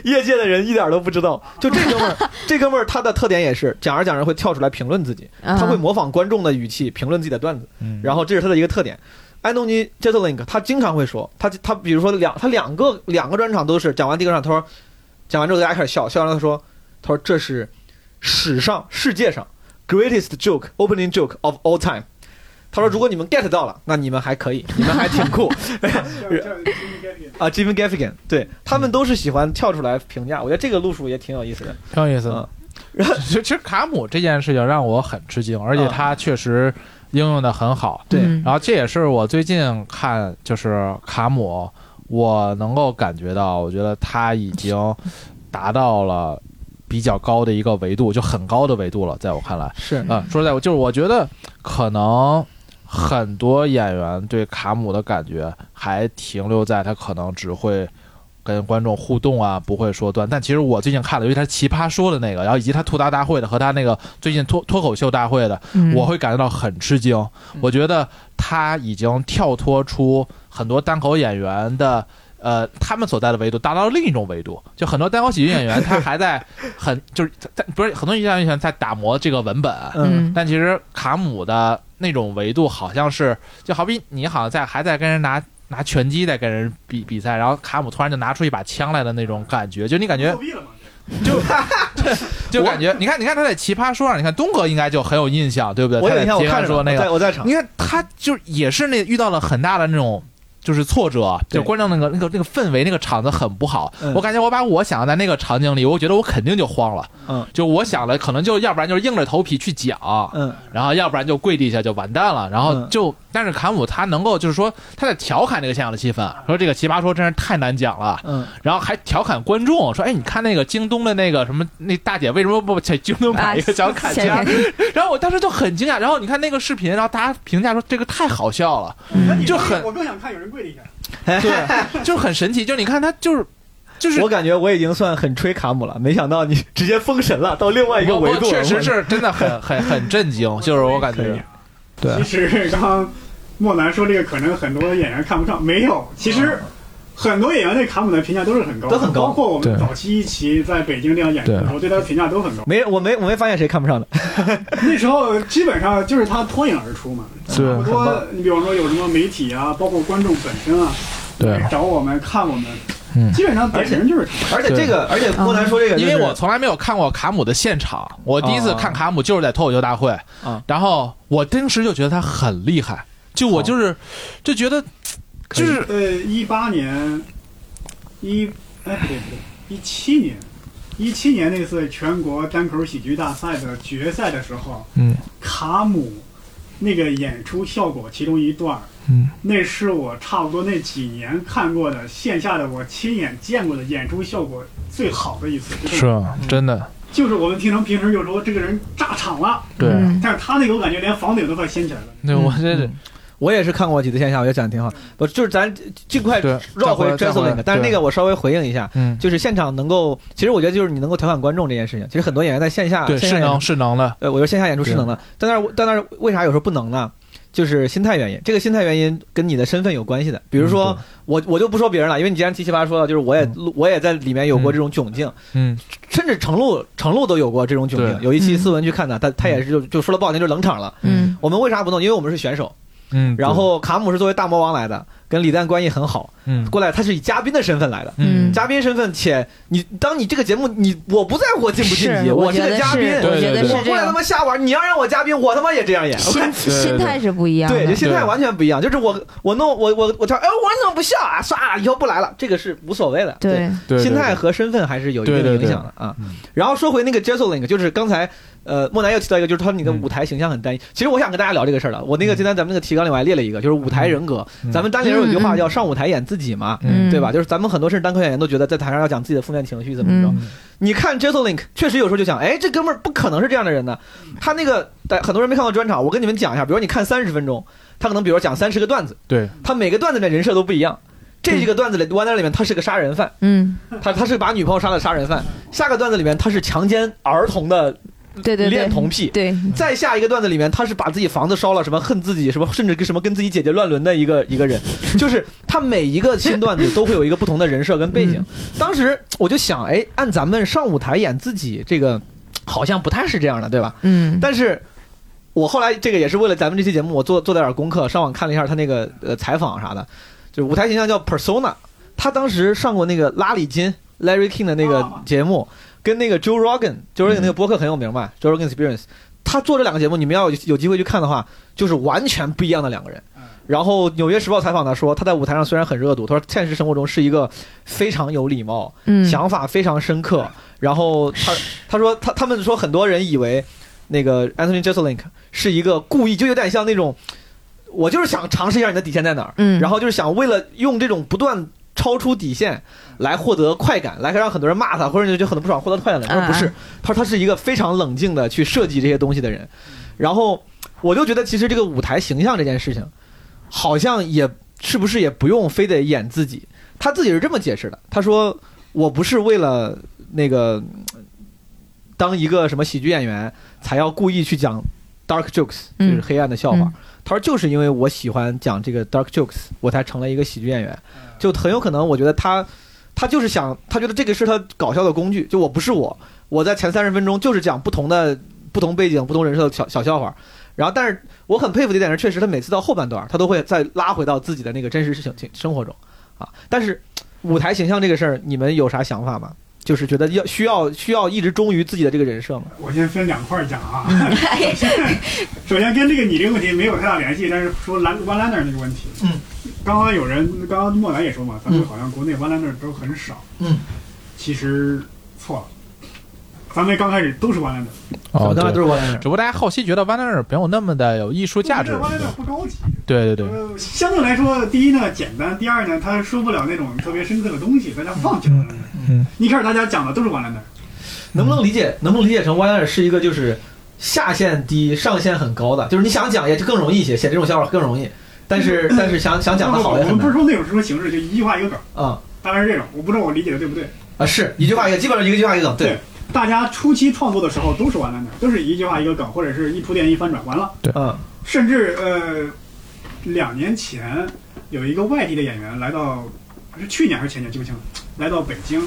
业界的人一点都不知道。就这哥们儿，这哥们儿他的特点也是讲着讲着会跳出来评论自己，他会模仿观众的语气评论自己的段子，然后这是他的一个特点。安东尼·杰特林克他经常会说，他他比如说两他两个两个专场都是讲完第一个场，他说讲完之后大家开始笑，笑完了他说他说这是史上世界上。Greatest joke, opening joke of all time。他说：“如果你们 get 到了，那你们还可以，你们还挺酷。”啊，Jimmy Gaffigan，对他们都是喜欢跳出来评价。我觉得这个路数也挺有意思的，挺有意思的。其实卡姆这件事情让我很吃惊，而且他确实应用的很好。对，然后这也是我最近看就是卡姆，我能够感觉到，我觉得他已经达到了。比较高的一个维度，就很高的维度了，在我看来是啊。说实在，我就是我觉得可能很多演员对卡姆的感觉还停留在他可能只会跟观众互动啊，不会说段。但其实我最近看了，因为他奇葩说的那个，然后以及他吐槽大会的和他那个最近脱脱口秀大会的，我会感觉到很吃惊。我觉得他已经跳脱出很多单口演员的。呃，他们所在的维度达到了另一种维度，就很多单口喜剧演员他还在很就是在不是很多喜剧演员在打磨这个文本，嗯，但其实卡姆的那种维度好像是就好比你好像在还在跟人拿拿拳击在跟人比比赛，然后卡姆突然就拿出一把枪来的那种感觉，就你感觉就对 就感觉你看你看他在奇葩说上，你看东哥应该就很有印象，对不对？我在奇葩说那个我在场，你看他就也是那遇到了很大的那种。就是挫折，就观众那个那个那个氛围，那个场子很不好。我感觉我把我想要在那个场景里，我觉得我肯定就慌了。嗯，就我想了，可能就要不然就是硬着头皮去讲，嗯，然后要不然就跪地下就完蛋了。然后就，但是卡姆他能够就是说他在调侃这个现场的气氛，说这个奇葩说真是太难讲了。嗯，然后还调侃观众说，哎，你看那个京东的那个什么那大姐为什么不在京东买一个小砍枪？然后我当时就很惊讶。然后你看那个视频，然后大家评价说这个太好笑了，就很我更想看有人跪地下。对，就是很神奇。就你看他，就是，就是，我感觉我已经算很吹卡姆了，没想到你直接封神了，到另外一个维度。确实是真的很很很震惊，就是我感觉。对，其实刚刚莫南说这个，可能很多演员看不上，没有，其实。很多演员对卡姆的评价都是很高，都很高。包括我们早期一期在北京这样演的时候，对他的评价都很高。没，我没，我没发现谁看不上的。那时候基本上就是他脱颖而出嘛。差不多，你比方说有什么媒体啊，包括观众本身啊，对，找我们看我们，嗯，基本上而且人就是他。而且这个，而且莫南说这个，因为我从来没有看过卡姆的现场，我第一次看卡姆就是在脱口秀大会，啊。然后我当时就觉得他很厉害，就我就是就觉得。就是呃，一八年，一哎不对不对，一七年，一七年那次全国单口喜剧大赛的决赛的时候，嗯，卡姆那个演出效果其中一段，嗯，那是我差不多那几年看过的线下的我亲眼见过的演出效果最好的一次，是啊，真的，就是我们听成平时就说这个人炸场了，对，但是他那个我感觉连房顶都快掀起来了，对我这是。我也是看过几次线下，我觉得讲的挺好。不，就是咱尽快绕回 j e s l i n g 但是那个我稍微回应一下，嗯，就是现场能够，其实我觉得就是你能够调侃观众这件事情，其实很多演员在线下对是能是能的，呃，我觉得线下演出是能的，但那但那为啥有时候不能呢？就是心态原因，这个心态原因跟你的身份有关系的。比如说我我就不说别人了，因为你既然七七八说了，就是我也我也在里面有过这种窘境，嗯，甚至程璐程璐都有过这种窘境。有一期思文去看他，他他也是就就说了不好听就冷场了。嗯，我们为啥不弄？因为我们是选手。嗯，然后卡姆是作为大魔王来的，跟李诞关系很好。嗯，过来他是以嘉宾的身份来的。嗯，嘉宾身份，且你当你这个节目，你我不在乎我晋不晋级，我是个嘉宾。我觉得是我过来他妈瞎玩，你要让我嘉宾，我他妈也这样演。心心态是不一样，对，心态完全不一样。就是我我弄我我我跳，哎，我怎么不笑啊？算了，以后不来了。这个是无所谓的。对，心态和身份还是有一定的影响的啊。然后说回那个 Jesseling，就是刚才。呃，莫南又提到一个，就是他说你的舞台形象很单一。其实我想跟大家聊这个事儿了。我那个今天咱们那个提纲里我还列了一个，就是舞台人格。咱们单立人有句话叫“上舞台演自己”嘛，对吧？就是咱们很多是单口演员都觉得在台上要讲自己的负面情绪怎么着。你看 j e s s Link，确实有时候就想，哎，这哥们儿不可能是这样的人呢。他那个，很多人没看过专场，我跟你们讲一下。比如你看三十分钟，他可能比如讲三十个段子，对，他每个段子的人设都不一样。这几个段子里，弯在里面他是个杀人犯，嗯，他他是把女朋友杀的杀人犯。下个段子里面他是强奸儿童的。对对恋童癖，对，再下一个段子里面，他是把自己房子烧了，什么恨自己，什么甚至跟什么跟自己姐姐乱伦的一个 一个人，就是他每一个新段子都会有一个不同的人设跟背景。当时我就想，哎，按咱们上舞台演自己这个，好像不太是这样的，对吧？嗯。但是我后来这个也是为了咱们这期节目，我做做了点功课，上网看了一下他那个呃采访啥的，就舞台形象叫 persona。他当时上过那个拉里金 Larry King 的那个节目。跟那个 Joe Rogan，Joe Rogan 那个播客很有名嘛，Joe Rogan Experience，他做这两个节目，你们要有有机会去看的话，就是完全不一样的两个人。然后《纽约时报》采访他说，他在舞台上虽然很热度，他说现实生活中是一个非常有礼貌，想法非常深刻。然后他他说他他们说很多人以为那个 Anthony Jeselnik 是一个故意，就有点像那种，我就是想尝试一下你的底线在哪儿，然后就是想为了用这种不断。超出底线来获得快感，来让很多人骂他，或者你就很不爽获得快感的。他说不是，他说他是一个非常冷静的去设计这些东西的人。然后我就觉得，其实这个舞台形象这件事情，好像也是不是也不用非得演自己。他自己是这么解释的，他说我不是为了那个当一个什么喜剧演员才要故意去讲 dark jokes，就是黑暗的笑话。他说就是因为我喜欢讲这个 dark jokes，我才成了一个喜剧演员。就很有可能，我觉得他，他就是想，他觉得这个是他搞笑的工具。就我不是我，我在前三十分钟就是讲不同的、不同背景、不同人设的小小笑话。然后，但是我很佩服的一点是，确实他每次到后半段，他都会再拉回到自己的那个真实事情生活中啊。但是舞台形象这个事儿，你们有啥想法吗？就是觉得要需要需要一直忠于自己的这个人设吗？我先分两块讲啊。首先跟这个你这个问题没有太大联系，但是说兰 One Liner 那个问题。嗯。刚刚有人，刚刚莫南也说嘛，咱们好像国内 One Liner 都很少。嗯。其实错了。咱们刚开始都是 One Liner。哦，刚才都是 One Liner。只不过大家后期觉得 One Liner 没有那么的有艺术价值。One Liner 不高级。对对对。呃，相对来说，第一呢简单，第二呢他说不了那种特别深刻的东西，大家放弃了。嗯，一开始大家讲的都是 One Liner，能不能理解？能不能理解成 One Liner 是一个就是下限低、上限很高的？就是你想讲也就更容易一些，写这种笑话更容易。但是 但是想想讲的好，我们不是说那种什么形式，就一句话一个梗啊，大概是这种。我不知道我理解的对不对啊？是一句话一个，基本上一个句话一个梗。对，大家初期创作的时候都是 One Liner，都是一句话一个梗，或者是一铺垫一翻转完了。对，嗯，甚至呃，两年前有一个外地的演员来到，是去年还是前年记不清了，来到北京。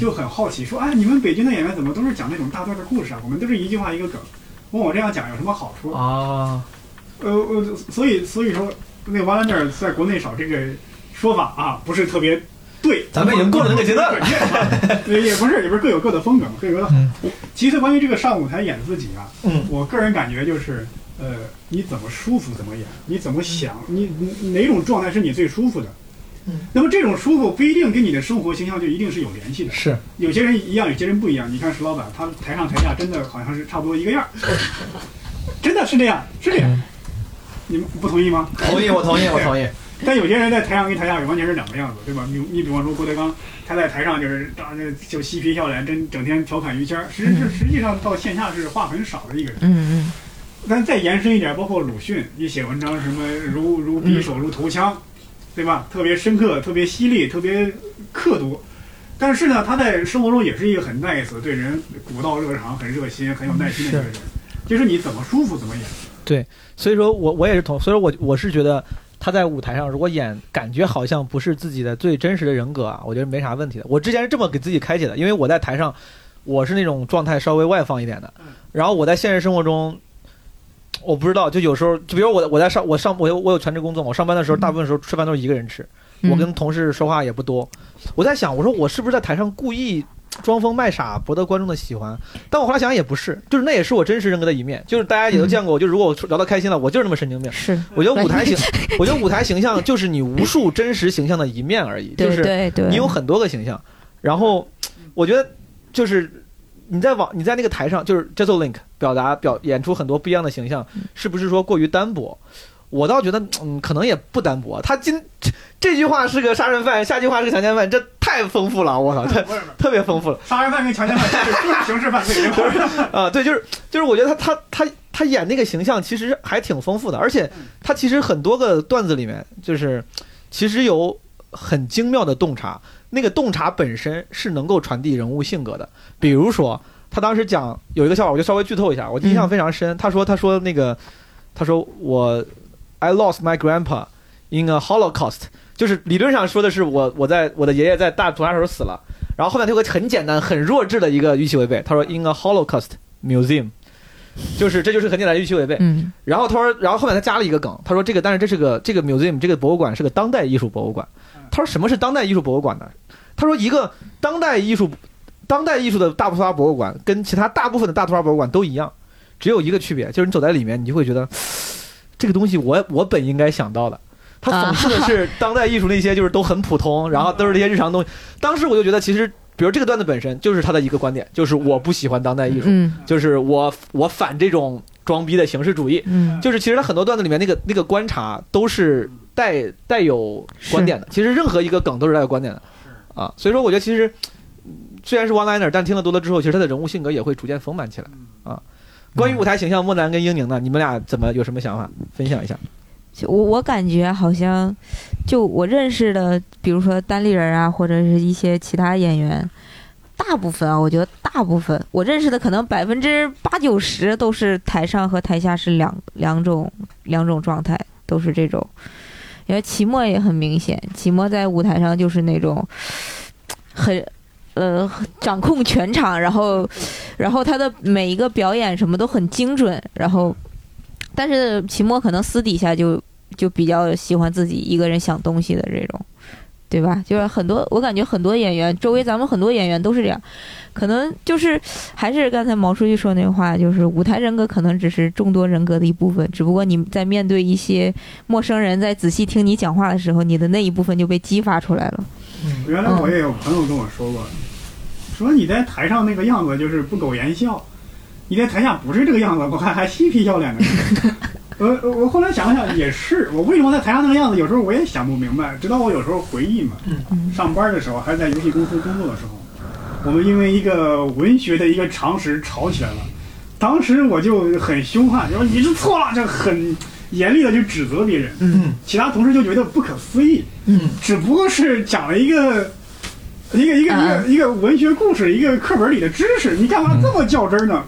就很好奇，说：“哎，你们北京的演员怎么都是讲那种大段的故事啊？我们都是一句话一个梗，问我这样讲有什么好处啊？”呃呃，所以所以说，那 One Liner 在国内少这个说法啊，不是特别对。咱们已经过了那个阶段了。也不是，也不是各有各的风格，各有各的好。其实关于这个上舞台演自己啊，嗯，我个人感觉就是，呃，你怎么舒服怎么演，你怎么想，你哪种状态是你最舒服的。那么这种舒服不一定跟你的生活形象就一定是有联系的。是，有些人一样，有些人不一样。你看石老板，他台上台下真的好像是差不多一个样 真的是这样，是这样。你们不同意吗？同意，我同意，我同意。但有些人在台上跟台下完全是两个样子，对吧？你你比方说郭德纲，他在台上就是啊那就嬉皮笑脸，真整天调侃于谦儿，实实实际上到线下是话很少的一个人。嗯嗯。但再延伸一点，包括鲁迅，你写文章什么如如匕首如投枪，对吧？特别深刻，特别犀利，特别刻毒。但是呢，他在生活中也是一个很 nice，对人古道热肠，很热心，很有耐心的一个人。就是你怎么舒服怎么演。对，所以说我我也是同，所以说我我是觉得他在舞台上如果演，感觉好像不是自己的最真实的人格啊，我觉得没啥问题的。我之前是这么给自己开解的，因为我在台上，我是那种状态稍微外放一点的，然后我在现实生活中。我不知道，就有时候，就比如我我在上我上我有我有全职工作，我上班的时候大部分时候吃饭都是一个人吃，我跟同事说话也不多。我在想，我说我是不是在台上故意装疯卖傻，博得观众的喜欢？但我后来想想也不是，就是那也是我真实人格的一面。就是大家也都见过，就如果我聊得开心了，我就是那么神经病。是，我觉得舞台形，我觉得舞台形象就是你无数真实形象的一面而已。就是你有很多个形象，然后我觉得就是。你在网，你在那个台上，就是 Jazz Link 表达表演出很多不一样的形象，是不是说过于单薄？我倒觉得，嗯，可能也不单薄。他今这句话是个杀人犯，下句话是个强奸犯，这太丰富了，我操，特特别丰富了。杀人犯跟强奸犯都是刑事犯罪。啊，对，就是就是，我觉得他他他他演那个形象其实还挺丰富的，而且他其实很多个段子里面，就是其实有很精妙的洞察。那个洞察本身是能够传递人物性格的，比如说他当时讲有一个笑话，我就稍微剧透一下，我印象非常深。他说他说那个他说我 I lost my grandpa in a Holocaust，就是理论上说的是我我在我的爷爷在大屠杀时候死了，然后后面他有个很简单很弱智的一个预期违背，他说 in a Holocaust museum，就是这就是很简单的预期违背。嗯。然后他说，然后后面他加了一个梗，他说这个但是这是个这个 museum 这个博物馆是个当代艺术博物馆。他说什么是当代艺术博物馆呢？他说，一个当代艺术、当代艺术的大屠杀博物馆跟其他大部分的大屠杀博物馆都一样，只有一个区别，就是你走在里面，你就会觉得这个东西我我本应该想到的。他讽刺的是 当代艺术那些就是都很普通，然后都是这些日常东西。当时我就觉得，其实比如这个段子本身就是他的一个观点，就是我不喜欢当代艺术，就是我我反这种装逼的形式主义。就是其实他很多段子里面那个那个观察都是带带有观点的。其实任何一个梗都是带有观点的。啊，所以说我觉得其实虽然是 one liner，但听了多了之后，其实他的人物性格也会逐渐丰满起来啊。关于舞台形象，莫南跟英宁呢，你们俩怎么有什么想法？分享一下。我我感觉好像就我认识的，比如说单立人啊，或者是一些其他演员，大部分啊，我觉得大部分我认识的可能百分之八九十都是台上和台下是两两种两种状态，都是这种。因为齐墨也很明显，齐墨在舞台上就是那种很呃掌控全场，然后然后他的每一个表演什么都很精准，然后但是秦墨可能私底下就就比较喜欢自己一个人想东西的这种。对吧？就是很多，我感觉很多演员，周围咱们很多演员都是这样，可能就是还是刚才毛书记说那话，就是舞台人格可能只是众多人格的一部分，只不过你在面对一些陌生人，在仔细听你讲话的时候，你的那一部分就被激发出来了。原来我也有朋友跟我说过，说你在台上那个样子就是不苟言笑，你在台下不是这个样子，我看 还嬉皮笑脸的。呃，我后来想想也是，我为什么在台上那个样子，有时候我也想不明白。直到我有时候回忆嘛，上班的时候，还是在游戏公司工作的时候，我们因为一个文学的一个常识吵起来了。当时我就很凶悍，就说你是错了，就很严厉的去指责别人。嗯，其他同事就觉得不可思议。嗯，只不过是讲了一个一个一个一个一个文学故事，一个课本里的知识，你干嘛这么较真呢？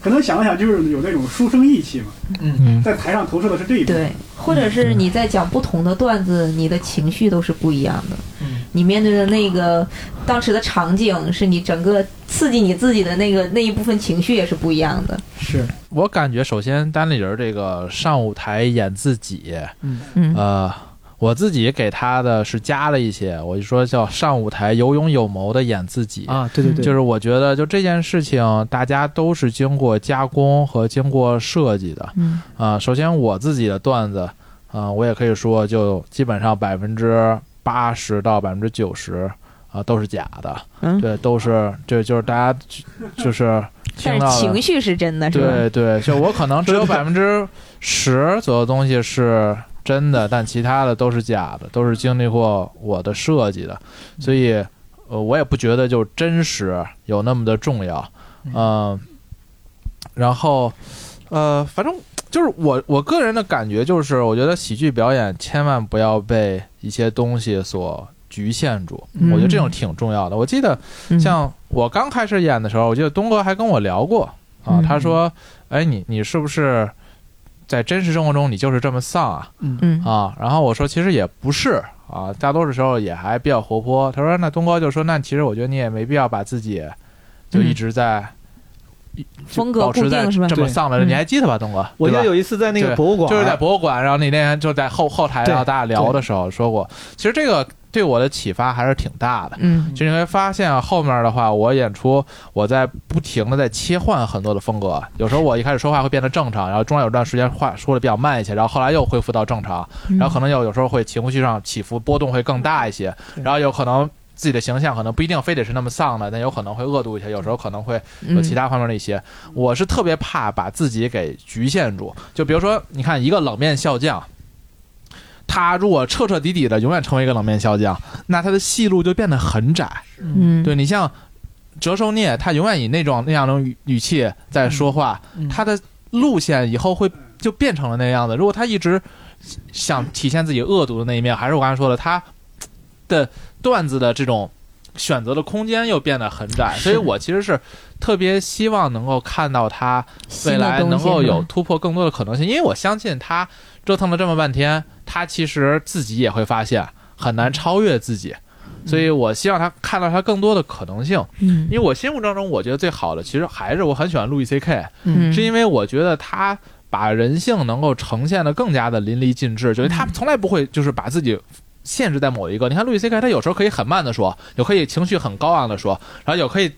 可能想了想，就是有那种书生意气嘛。嗯嗯，在台上投射的是这一部分。对，或者是你在讲不同的段子，你的情绪都是不一样的。嗯，你面对的那个当时的场景，是你整个刺激你自己的那个那一部分情绪也是不一样的。是我感觉，首先单立人这个上舞台演自己，嗯嗯呃。我自己给他的是加了一些，我就说叫上舞台有勇有谋的演自己啊，对对对，就是我觉得就这件事情，大家都是经过加工和经过设计的，嗯。啊，首先我自己的段子，啊，我也可以说就基本上百分之八十到百分之九十啊都是假的，嗯，对，都是这就是大家就 是听到情绪是真的，对对，就我可能只有百分之十左右东西是。真的，但其他的都是假的，都是经历过我的设计的，所以，呃，我也不觉得就真实有那么的重要，嗯，然后，呃，反正就是我我个人的感觉就是，我觉得喜剧表演千万不要被一些东西所局限住，我觉得这种挺重要的。我记得像我刚开始演的时候，我记得东哥还跟我聊过啊，他说：“哎，你你是不是在真实生活中你就是这么丧啊？”嗯啊，然后我说：“其实也不是啊，大多数时候也还比较活泼。”他说：“那东哥就说，那其实我觉得你也没必要把自己就一直在。”风格固定是吧？这么丧的，你还记得吧，东哥？我记得有一次在那个博物馆，就是在博物馆，然后那天就在后后台，然后大家聊的时候说过，其实这个对我的启发还是挺大的。嗯，就你会发现后面的话，我演出我在不停的在切换很多的风格，有时候我一开始说话会变得正常，然后中间有段时间话说的比较慢一些，然后后来又恢复到正常，然后可能又有时候会情绪上起伏波动会更大一些，然后有可能。自己的形象可能不一定非得是那么丧的，但有可能会恶毒一些，有时候可能会有其他方面的一些。我是特别怕把自己给局限住。就比如说，你看一个冷面笑匠，他如果彻彻底底的永远成为一个冷面笑匠，那他的戏路就变得很窄。嗯，对你像折寿孽，他永远以那种那样的语语气在说话，他的路线以后会就变成了那样子。如果他一直想体现自己恶毒的那一面，还是我刚才说的他的。段子的这种选择的空间又变得很窄，所以我其实是特别希望能够看到他未来能够有突破更多的可能性，因为我相信他折腾了这么半天，他其实自己也会发现很难超越自己，所以我希望他看到他更多的可能性。嗯，因为我心目当中我觉得最好的其实还是我很喜欢路易 C K，嗯，是因为我觉得他把人性能够呈现的更加的淋漓尽致，就是他从来不会就是把自己。限制在某一个，你看路易 C K，他有时候可以很慢的说，有可以情绪很高昂的说，然后有可以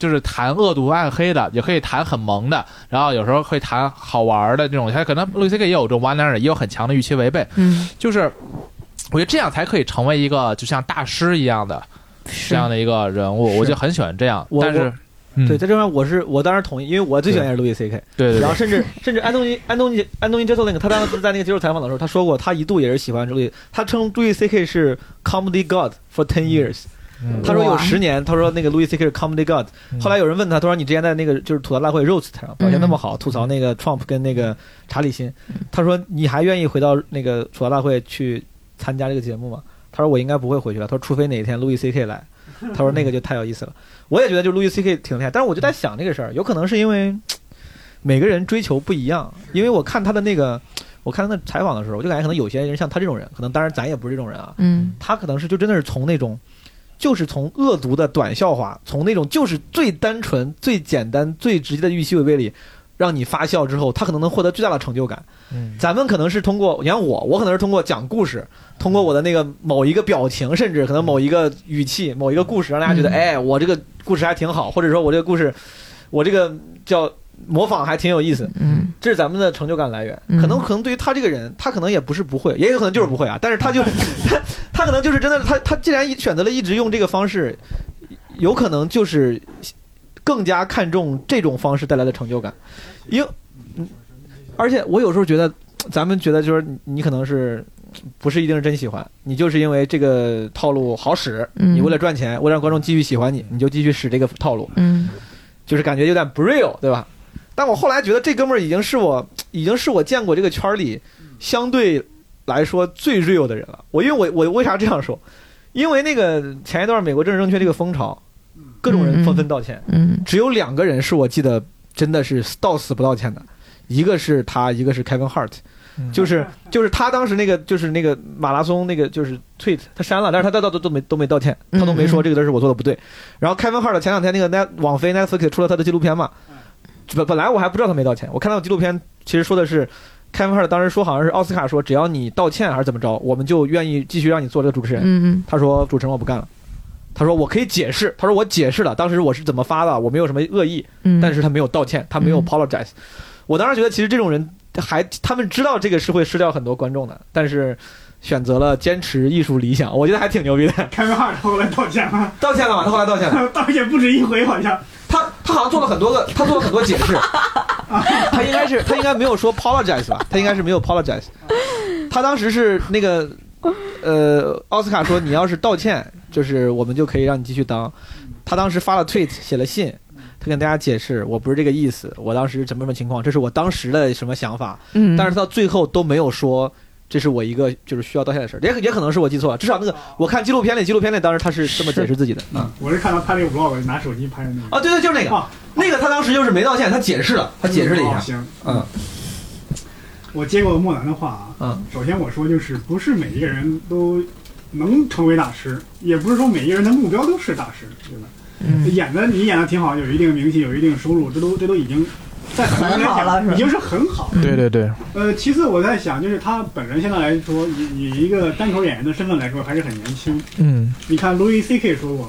就是谈恶毒暗黑的，也可以谈很萌的，然后有时候会谈好玩的这种，他可能路易 C K 也有这种弯弯的，也有很强的预期违背，嗯，就是我觉得这样才可以成为一个就像大师一样的这样的一个人物，我就很喜欢这样，但是。对，在这边我是我当然同意，因为我最喜欢也是路易 C K。对对。然后甚至甚至安东尼安东尼安东尼杰索林，他当时在那个接受采访的时候，他说过他一度也是喜欢路易，他称路易 C K 是 Comedy God for ten years。他说有十年，他说那个路易 C K 是 Comedy God。后来有人问他，他说你之前在那个就是吐槽大会 Roast 上表现那么好，吐槽那个 Trump 跟那个查理辛，他说你还愿意回到那个吐槽大会去参加这个节目吗？他说我应该不会回去了。他说除非哪一天路易 C K 来。他说那个就太有意思了，我也觉得就路易 C K 挺厉害，但是我就在想这个事儿，有可能是因为每个人追求不一样。因为我看他的那个，我看他的采访的时候，我就感觉可能有些人像他这种人，可能当然咱也不是这种人啊，嗯，他可能是就真的是从那种，就是从恶毒的短笑话，从那种就是最单纯、最简单、最直接的预期违背里。让你发笑之后，他可能能获得巨大的成就感。嗯，咱们可能是通过，你看我，我可能是通过讲故事，通过我的那个某一个表情，甚至可能某一个语气、某一个故事，让大家觉得，哎，我这个故事还挺好，或者说我这个故事，我这个叫模仿还挺有意思。嗯，这是咱们的成就感来源。可能可能对于他这个人，他可能也不是不会，也有可能就是不会啊。但是他就他 他可能就是真的，他他既然选择了一直用这个方式，有可能就是更加看重这种方式带来的成就感。因，而且我有时候觉得，咱们觉得就是你可能是不是一定是真喜欢，你就是因为这个套路好使，你为了赚钱，为了让观众继续喜欢你，你就继续使这个套路，嗯，就是感觉有点不 real，对吧？但我后来觉得这哥们儿已经是我，已经是我见过这个圈里相对来说最 real 的人了。我因为我我为啥这样说？因为那个前一段美国政治正确这个风潮，各种人纷纷道歉，嗯，只有两个人是我记得。真的是到死不道歉的，一个是他，一个是 Kevin Hart，就是就是他当时那个就是那个马拉松那个就是 tweet 他删了，但是他到到都都没都没道歉，他都没说这个字是我做的不对。然后 Kevin Hart 前两天那个那网飞 Netflix 出了他的纪录片嘛，本本来我还不知道他没道歉，我看到纪录片其实说的是 Kevin Hart 当时说好像是奥斯卡说只要你道歉还是怎么着，我们就愿意继续让你做这个主持人。嗯嗯，他说主持人我不干了。他说：“我可以解释。”他说：“我解释了，当时我是怎么发的，我没有什么恶意。”嗯，但是他没有道歉，他没有 apologize。我当时觉得，其实这种人还他们知道这个是会失掉很多观众的，但是选择了坚持艺术理想，我觉得还挺牛逼的。开个话，后来道歉了，道歉了吗？他后来道歉了，道歉不止一回，好像他他好像做了很多个，他做了很多解释。他应该是他应该没有说 apologize 吧？他应该是没有 apologize。他当时是那个。呃，奥斯卡说你要是道歉，就是我们就可以让你继续当。他当时发了 tweet，写了信，他跟大家解释，我不是这个意思，我当时什么什么情况，这是我当时的什么想法。嗯，但是到最后都没有说这是我一个就是需要道歉的事儿，也也可能是我记错了。至少那个我看纪录片里，纪录片里当时他是这么解释自己的。嗯，我是看到他那个 vlog，拿手机拍的那个。啊，对对，就是那个。那个他当时就是没道歉，他解释了，他解释了一下。行，嗯。我接过莫南的话啊，嗯，首先我说就是不是每一个人都能成为大师，也不是说每一个人的目标都是大师，对吧？嗯，演的你演的挺好，有一定名气，有一定收入，这都这都已经在很多人来讲已经是很好。对对对。呃，其次我在想，就是他本人现在来说，以以一个单口演员的身份来说，还是很年轻。嗯。你看路易 C K 说过。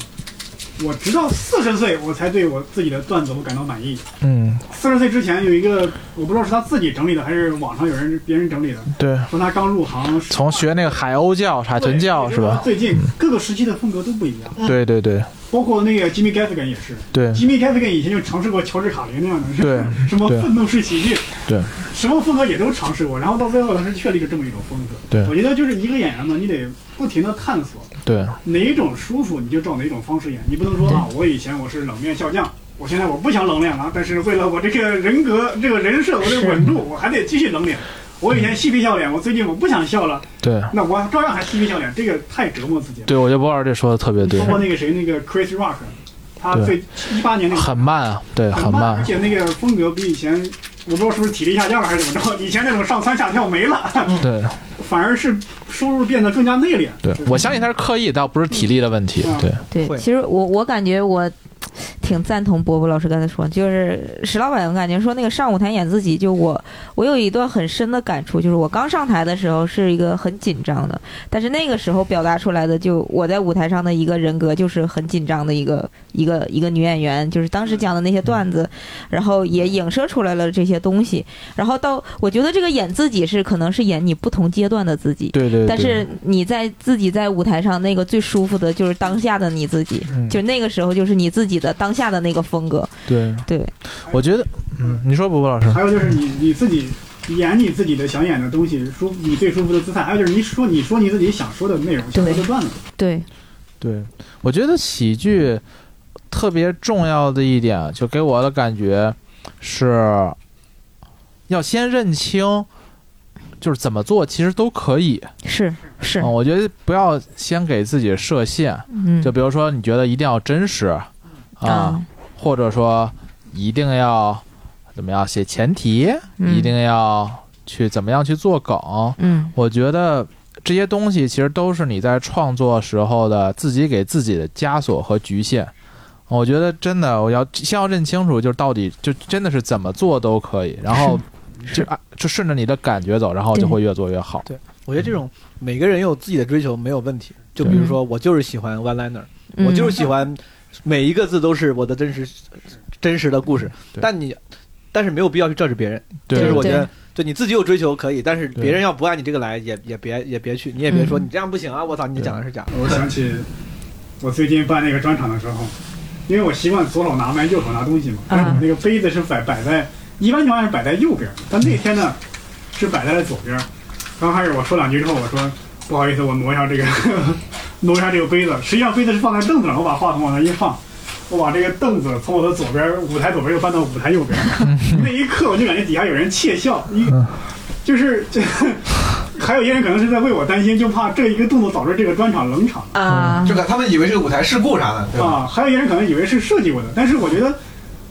我直到四十岁，我才对我自己的段子我感到满意。嗯，四十岁之前有一个，我不知道是他自己整理的，还是网上有人别人整理的。对，从他刚入行，从学那个海鸥叫、海豚叫是吧？最近各个时期的风格都不一样。对对对。包括那个吉米·盖夫根也是，对，吉米·盖夫根以前就尝试过乔治·卡林那样的，对，什么愤怒式喜剧，对，什么风格也都尝试过，然后到最后他是确立了这么一种风格。对，我觉得就是一个演员嘛，你得不停的探索，对，哪一种舒服你就照哪种方式演，你不能说啊，我以前我是冷面笑匠，我现在我不想冷脸了，但是为了我这个人格这个人设我得稳住，我还得继续冷脸。我以前嬉皮笑脸，我最近我不想笑了。对，那我照样还嬉皮笑脸，这个太折磨自己了。对，我觉得波尔这说的特别对。包括那个谁，那个 Chris Rock。他最一八年那个很慢啊，对，很慢，而且那个风格比以前，我不知道是不是体力下降了还是怎么着，以前那种上蹿下跳没了，对，反而是收入变得更加内敛。对，我相信他是刻意，倒不是体力的问题。对，对，其实我我感觉我。挺赞同波波老师刚才说，就是石老板，我感觉说那个上舞台演自己，就我我有一段很深的感触，就是我刚上台的时候是一个很紧张的，但是那个时候表达出来的，就我在舞台上的一个人格就是很紧张的一个一个一个女演员，就是当时讲的那些段子，然后也影射出来了这些东西，然后到我觉得这个演自己是可能是演你不同阶段的自己，对对，但是你在自己在舞台上那个最舒服的就是当下的你自己，就那个时候就是你自己的当下。的那个风格，对。对，我觉得，嗯，你说，波波老师，还有就是你你自己演你自己的想演的东西，舒你最舒服的姿态，还有就是你说你说你自己想说的内容，想说的段子，对。对，我觉得喜剧特别重要的一点，就给我的感觉是要先认清。就是怎么做其实都可以，是是，我觉得不要先给自己设限，嗯，就比如说你觉得一定要真实，啊，或者说一定要怎么样写前提，一定要去怎么样去做梗，嗯，我觉得这些东西其实都是你在创作时候的自己给自己的枷锁和局限。我觉得真的，我要先要认清楚，就是到底就真的是怎么做都可以，然后。就啊，就顺着你的感觉走，然后就会越做越好。对，我觉得这种每个人有自己的追求没有问题。就比如说，我就是喜欢 one liner，我就是喜欢每一个字都是我的真实真实的故事。但你，但是没有必要去 judge 别人。就是我觉得，就你自己有追求可以，但是别人要不按你这个来，也也别也别去，你也别说你这样不行啊！我操，你讲的是假的。我想起我最近办那个专场的时候，因为我习惯左手拿麦，右手拿东西嘛，那个杯子是摆摆在。一般情况下是摆在右边，但那天呢是摆在了左边。刚开始我说两句之后，我说不好意思，我挪一下这个，挪一下这个杯子。实际上杯子是放在凳子上，我把话筒往那一放，我把这个凳子从我的左边舞台左边又搬到舞台右边。那一刻我就感觉底下有人窃笑，一 就是这，还有一些人可能是在为我担心，就怕这一个动作导致这个专场冷场啊。这个他们以为是舞台事故啥的，啊，还有一些人可能以为是设计过的，但是我觉得。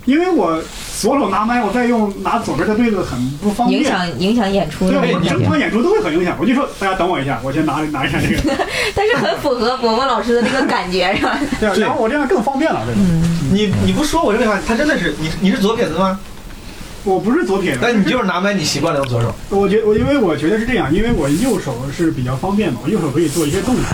因为我左手拿麦，我再用拿左边的对子很不方便，影响影响演出。对，整场演出都会很影响。我就说大家等我一下，我先拿拿一下这个。但是很符合伯伯老师的那个感觉，是吧？对，然后我这样更方便了，对吧？你你不说我这个话，他真的是你你是左撇子吗？我不是左撇子，但你就是拿麦，你习惯了用左手。我觉我因为我觉得是这样，因为我右手是比较方便嘛，我右手可以做一些动作。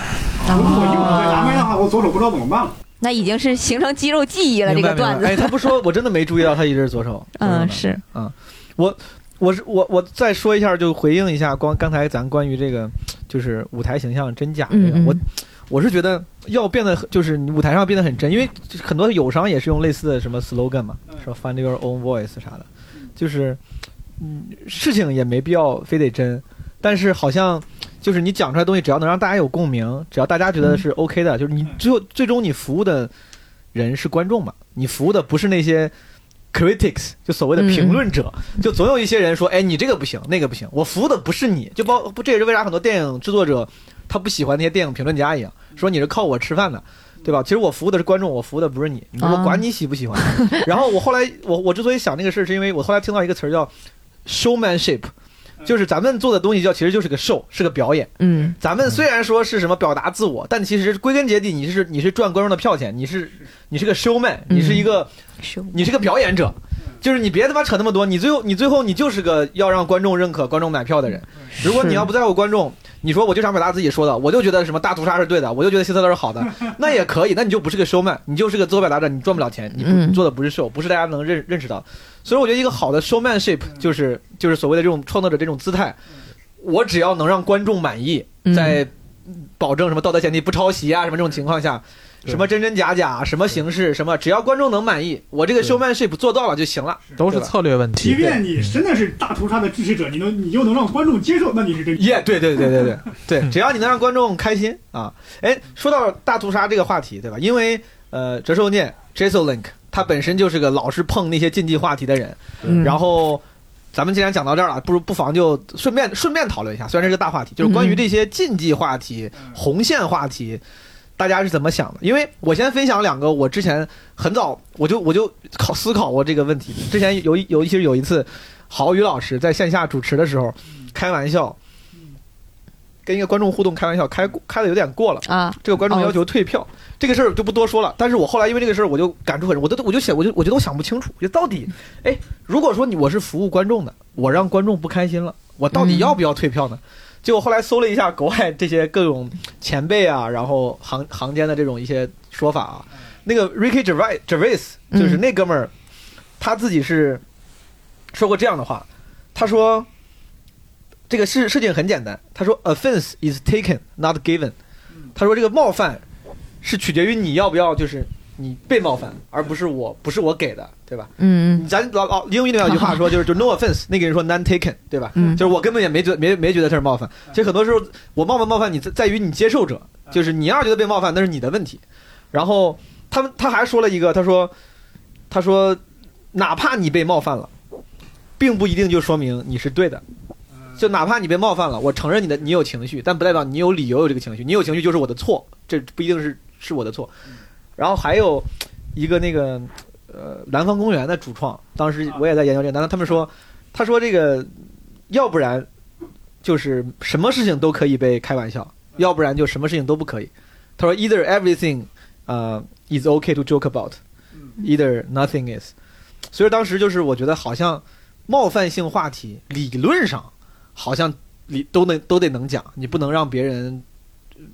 如果我右手在拿麦的话，我左手不知道怎么办了。那已经是形成肌肉记忆了，这个段子。哎，他不说，我真的没注意到他一直是左手。嗯，是。嗯，我，我是我，我再说一下，就回应一下，光刚才咱关于这个，就是舞台形象真假这个，我，我是觉得要变得，就是舞台上变得很真，因为很多友商也是用类似的什么 slogan 嘛，说 find your own voice 啥的，就是，嗯，事情也没必要非得真，但是好像。就是你讲出来东西，只要能让大家有共鸣，只要大家觉得是 OK 的，就是你最后最终你服务的人是观众嘛，你服务的不是那些 critics，就所谓的评论者，就总有一些人说，哎，你这个不行，那个不行，我服务的不是你，就包不，这也是为啥很多电影制作者他不喜欢那些电影评论家一样，说你是靠我吃饭的。对吧？其实我服务的是观众，我服务的不是你。我管你喜不喜欢。然后我后来，我我之所以想那个事儿，是因为我后来听到一个词儿叫 showmanship，就是咱们做的东西叫其实就是个 show，是个表演。嗯。咱们虽然说是什么表达自我，但其实归根结底，你是你是赚观众的票钱，你是你是个 showman，你是一个，你是个表演者。就是你别他妈扯那么多，你最后你最后你就是个要让观众认可、观众买票的人。如果你要不在乎观众。你说我就想表达自己说的，我就觉得什么大屠杀是对的，我就觉得希特勒是好的，那也可以，那你就不是个 showman，你就是个自我表达者，你赚不了钱，你不做的不是 show，不是大家能认认识到。所以我觉得一个好的 showmanship 就是就是所谓的这种创作者这种姿态，我只要能让观众满意，在保证什么道德前提不抄袭啊什么这种情况下。什么真真假假，什么形式，什么只要观众能满意，我这个 showmanship 做到了就行了，都是策略问题。即便你真的是大屠杀的支持者，你能你又能让观众接受，那你是真耶！对对对对对 对，只要你能让观众开心啊！哎，说到大屠杀这个话题，对吧？因为呃，折寿念 j a s o l i n k 他本身就是个老是碰那些禁忌话题的人，然后咱们既然讲到这儿了，不如不妨就顺便顺便讨论一下，虽然这是个大话题，就是关于这些禁忌话题、红线话题。大家是怎么想的？因为我先分享两个，我之前很早我就我就考思考过这个问题。之前有有其实有一次，郝宇老师在线下主持的时候，开玩笑，跟一个观众互动开玩笑，开开的有点过了啊。这个观众要求退票，这个事儿就不多说了。但是我后来因为这个事儿，我就感触很深，我都我就想，我就我觉得我想不清楚，就到底，哎，如果说你我是服务观众的，我让观众不开心了，我到底要不要退票呢？结果后来搜了一下国外这些各种前辈啊，然后行行间的这种一些说法啊，那个 Ricky Gervais Gervais 就是那哥们儿，他自己是说过这样的话，他说这个事事情很简单，他说 offense is taken not given，他说这个冒犯是取决于你要不要就是。你被冒犯，而不是我，不是我给的，对吧？嗯咱老老英语里有句话说，就是就 no offense，那个人说 none taken，对吧？嗯。就是我根本也没觉没没觉得他是冒犯。其实很多时候，我冒不冒犯你在在于你接受者，就是你要觉得被冒犯，那是你的问题。然后他们他还说了一个，他说他说哪怕你被冒犯了，并不一定就说明你是对的。就哪怕你被冒犯了，我承认你的你有情绪，但不代表你有理由有这个情绪。你有情绪就是我的错，这不一定是是我的错。然后还有一个那个呃南方公园的主创，当时我也在研究这个。难道他们说，他说这个要不然就是什么事情都可以被开玩笑，要不然就什么事情都不可以。他说 either everything 呃 is okay to joke about，either nothing is。所以当时就是我觉得好像冒犯性话题理论上好像理都能都得能讲，你不能让别人。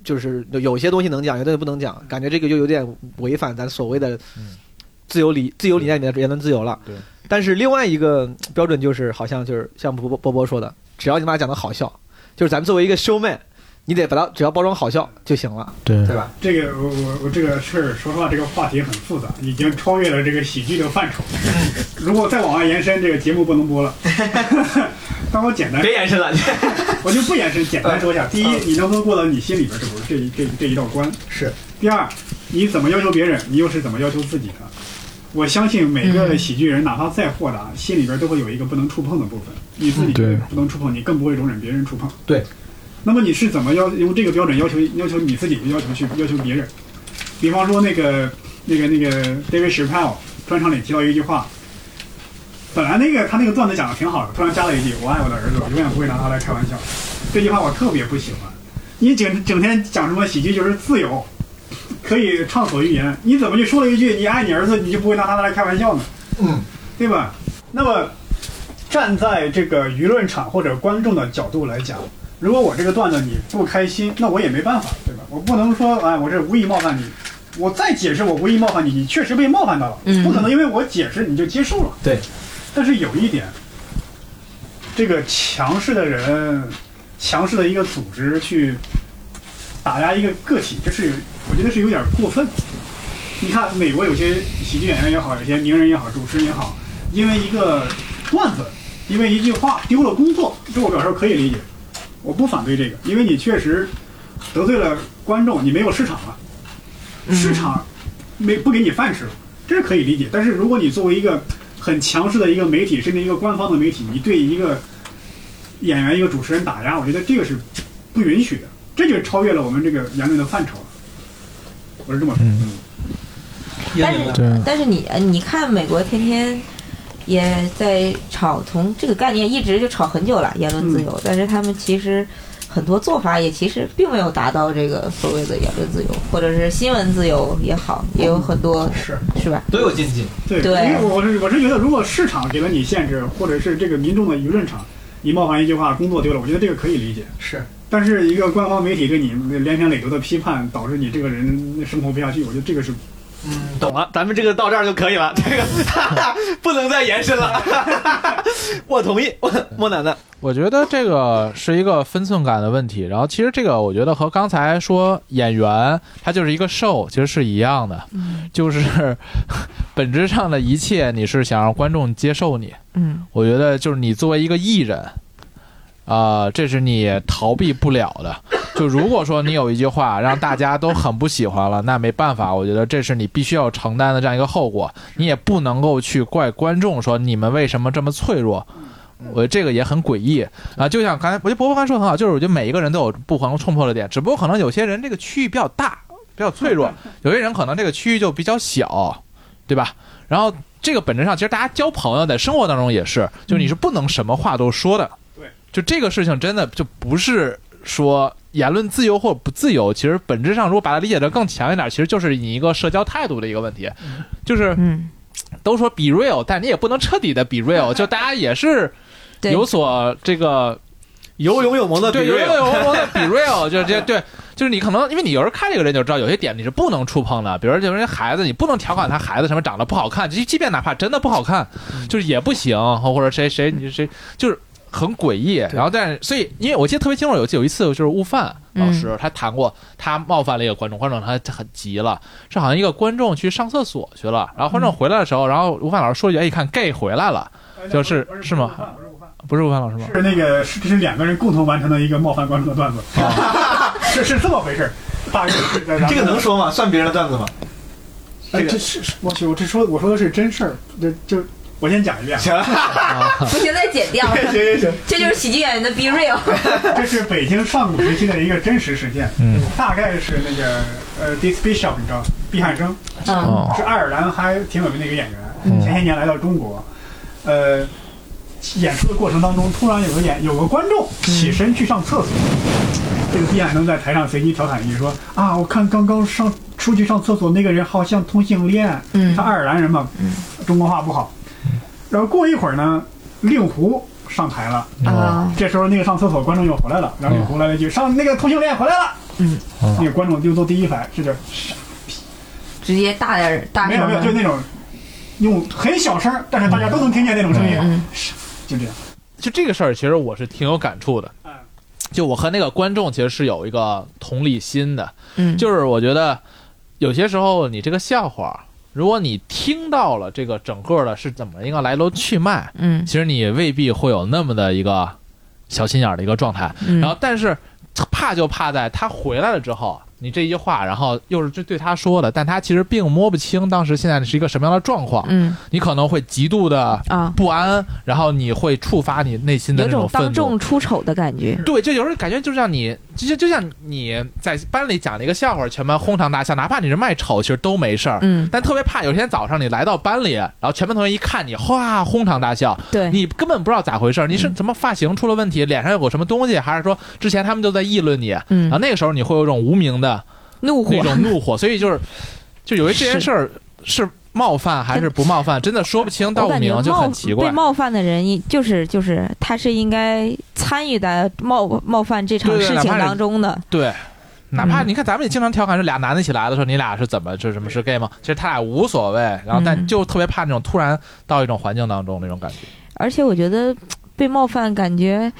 就是有些东西能讲，有些东西不能讲，感觉这个就有点违反咱所谓的自由理自由理念里面的言论自由了。对。但是另外一个标准就是，好像就是像波波波波说的，只要你把它讲的好笑，就是咱们作为一个 showman，你得把它只要包装好笑就行了。对。对吧？这个我我我这个事儿，说实话，这个话题很复杂，已经超越了这个喜剧的范畴。如果再往外延伸，这个节目不能播了。但我简单别延伸了，我就不延伸，简单说一下。第一，你能不能过到你心里边这不这一这这一道关？是。第二，你怎么要求别人，你又是怎么要求自己的？我相信每个喜剧人，哪怕再豁达，心里边都会有一个不能触碰的部分。你自己不能触碰，你更不会容忍别人触碰。对。那么你是怎么要用这个标准要求要求你自己，要求去要求别人？比方说那个那个那个 David Chappelle 专场里提到一句话。本来那个他那个段子讲的挺好的，突然加了一句“我爱我的儿子，永远不会拿他来开玩笑”，这句话我特别不喜欢。你整整天讲什么喜剧就是自由，可以畅所欲言，你怎么就说了一句“你爱你儿子，你就不会拿他来开玩笑”呢？嗯，对吧？那么站在这个舆论场或者观众的角度来讲，如果我这个段子你不开心，那我也没办法，对吧？我不能说哎，我这无意冒犯你，我再解释我无意冒犯你，你确实被冒犯到了，不可能因为我解释你就接受了。对。但是有一点，这个强势的人、强势的一个组织去打压一个个体，这是我觉得是有点过分。你看，美国有些喜剧演员也好，有些名人也好，主持人也好，因为一个段子，因为一句话丢了工作，这我表示可以理解，我不反对这个，因为你确实得罪了观众，你没有市场了，市场没不给你饭吃了，这是可以理解。但是如果你作为一个很强势的一个媒体，甚至一个官方的媒体，你对一个演员、一个主持人打压，我觉得这个是不允许的，这就超越了我们这个言论的范畴了。我是这么说。嗯。但是，但是你你看，美国天天也在炒，从这个概念一直就炒很久了，言论自由。但是他们其实很多做法也其实并没有达到这个所谓的言论自由，或者是新闻自由也好，也有很多是是吧？都有禁忌。对，因为我是我是觉得，如果市场给了你限制，或者是这个民众的舆论场，你冒犯一句话，工作丢了，我觉得这个可以理解。是。但是一个官方媒体对你连篇累牍的批判，导致你这个人生活不下去，我觉得这个是。嗯，懂了，咱们这个到这儿就可以了，这个 不能再延伸了。我同意，莫奶奶，我觉得这个是一个分寸感的问题。然后，其实这个我觉得和刚才说演员他就是一个 show，其实是一样的，就是本质上的一切，你是想让观众接受你。嗯，我觉得就是你作为一个艺人。啊，这是你逃避不了的。就如果说你有一句话让大家都很不喜欢了，那没办法，我觉得这是你必须要承担的这样一个后果。你也不能够去怪观众说你们为什么这么脆弱。我觉得这个也很诡异啊。就像刚才，我觉得伯伯刚说很好，就是我觉得每一个人都有不可能冲破的点，只不过可能有些人这个区域比较大，比较脆弱；有些人可能这个区域就比较小，对吧？然后这个本质上，其实大家交朋友在生活当中也是，就是你是不能什么话都说的。对就这个事情真的就不是说言论自由或者不自由，其实本质上如果把它理解的更强一点，其实就是你一个社交态度的一个问题。就是都说 be real，但你也不能彻底的 be real，就大家也是有所这个有勇有谋的对有勇有谋的 be real，就这对，就是你可能因为你有时候看这个人就知道有些点你是不能触碰的，比如说就是孩子，你不能调侃他孩子什么长得不好看，即即便哪怕真的不好看，就是也不行，或者谁谁你谁就是。很诡异，然后但是所以，因为我记得特别清楚，有有一次就是悟饭老师他谈过，他冒犯了一个观众，观众他很急了，是好像一个观众去上厕所去了，然后观众回来的时候，然后悟饭老师说一句：“哎，一看 gay 回来了，就是是吗？不是悟饭老师吗？是那个是这是两个人共同完成的一个冒犯观众的段子，是是这么回事大约是 这个能说吗？算别人的段子吗？这个是我去，我这说我说的是真事儿，这就。我先讲一遍，行，不行再剪掉。行 行行，这就是喜剧演员的 be real。这是北京上古时期的一个真实事件，嗯，大概是那个呃，Dis Bishop，你知道，毕汉生，嗯，是爱尔兰还挺有名的一个演员，前些年来到中国，呃，演出的过程当中，突然有个演有个观众起身去上厕所，这个毕汉生在台上随机调侃一句说啊，我看刚刚上出去上厕所那个人好像同性恋，嗯，他爱尔兰人嘛，嗯，中国话不好。然后过一会儿呢，令狐上台了啊。这时候那个上厕所观众又回来了，然后令狐来了一句：“上那个同性恋回来了。”嗯，那个观众就坐第一反应，这叫傻逼，直接大点大没有没有，就那种用很小声，但是大家都能听见那种声音，就这样。就这个事儿，其实我是挺有感触的。就我和那个观众其实是有一个同理心的。嗯，就是我觉得有些时候你这个笑话。如果你听到了这个整个的是怎么一个来龙去脉，嗯，其实你未必会有那么的一个小心眼的一个状态，然后但是怕就怕在他回来了之后。你这一句话，然后又是对对他说的，但他其实并摸不清当时现在是一个什么样的状况。嗯，你可能会极度的啊不安，然后你会触发你内心的那种当众出丑的感觉。对，就有时候感觉就像你，就就就像你在班里讲了一个笑话，全班哄堂大笑，哪怕你是卖丑，其实都没事儿。嗯，但特别怕有一天早上你来到班里，然后全班同学一看你，哗，哄堂大笑。对，你根本不知道咋回事，你是什么发型出了问题，脸上有个什么东西，还是说之前他们就在议论你？嗯，然后那个时候你会有一种无名的。怒火那种怒火，所以就是，就有一这件事儿是冒犯还是不冒犯，真的说不清道不明，就很奇怪。被冒犯的人，就是就是他是应该参与在冒冒犯这场事情当中的。对，哪怕你看，咱们也经常调侃，这俩男的一起来的时候，你俩是怎么是什么是 gay 吗？其实他俩无所谓，然后但就特别怕那种突然到一种环境当中那种感觉。而且我觉得 被冒犯，感觉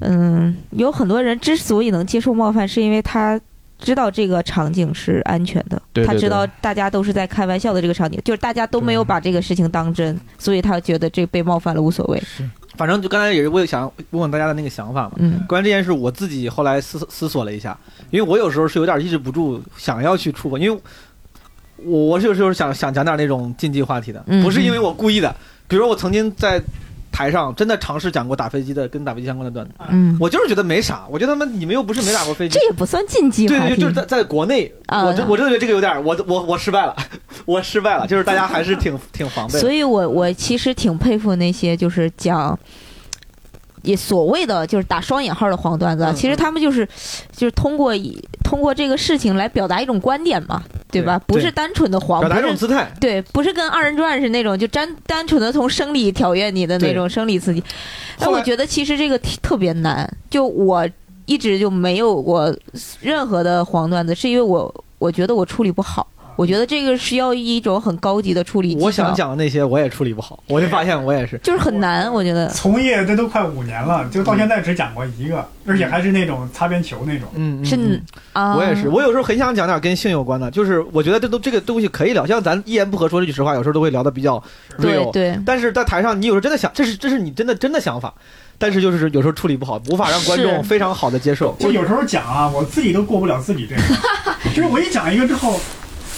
嗯，有很多人之所以能接受冒犯，是因为他。知道这个场景是安全的，他知道大家都是在开玩笑的这个场景，就是大家都没有把这个事情当真，所以他觉得这被冒犯了无所谓。反正就刚才也是我想问问大家的那个想法嘛。嗯。关于这件事，我自己后来思思索了一下，因为我有时候是有点抑制不住想要去触碰，因为我我是有时候想想讲点那种禁忌话题的，不是因为我故意的。比如我曾经在台上真的尝试讲过打飞机的跟打飞机相关的段子，嗯，我就是觉得没啥。我觉得他们你们又不是没打过飞机，这也不算禁忌对对，就是在在国内，我真我真的觉得这个有点，我我我失败了，我失败了，就是大家还是挺挺防备。所以我我其实挺佩服那些就是讲。也所谓的就是打双引号的黄段子，其实他们就是，就是通过通过这个事情来表达一种观点嘛，对吧？不是单纯的黄，表达一种姿态。对，不是跟二人转是那种就单单纯的从生理挑阅你的那种生理刺激。但我觉得其实这个特别难，就我一直就没有过任何的黄段子，是因为我我觉得我处理不好。我觉得这个是要一种很高级的处理。我想讲的那些我也处理不好，我就发现我也是，就是很难。我觉得从业这都快五年了，就到现在只讲过一个，而且还是那种擦边球那种。嗯，是啊，我也是。我有时候很想讲点跟性有关的，就是我觉得这都这个东西可以聊，像咱一言不合说这句实话，有时候都会聊的比较 real。对对。但是在台上，你有时候真的想，这是这是你真的真的想法，但是就是有时候处理不好，无法让观众非常好的接受。就有时候讲啊，我自己都过不了自己这个，就是我一讲一个之后。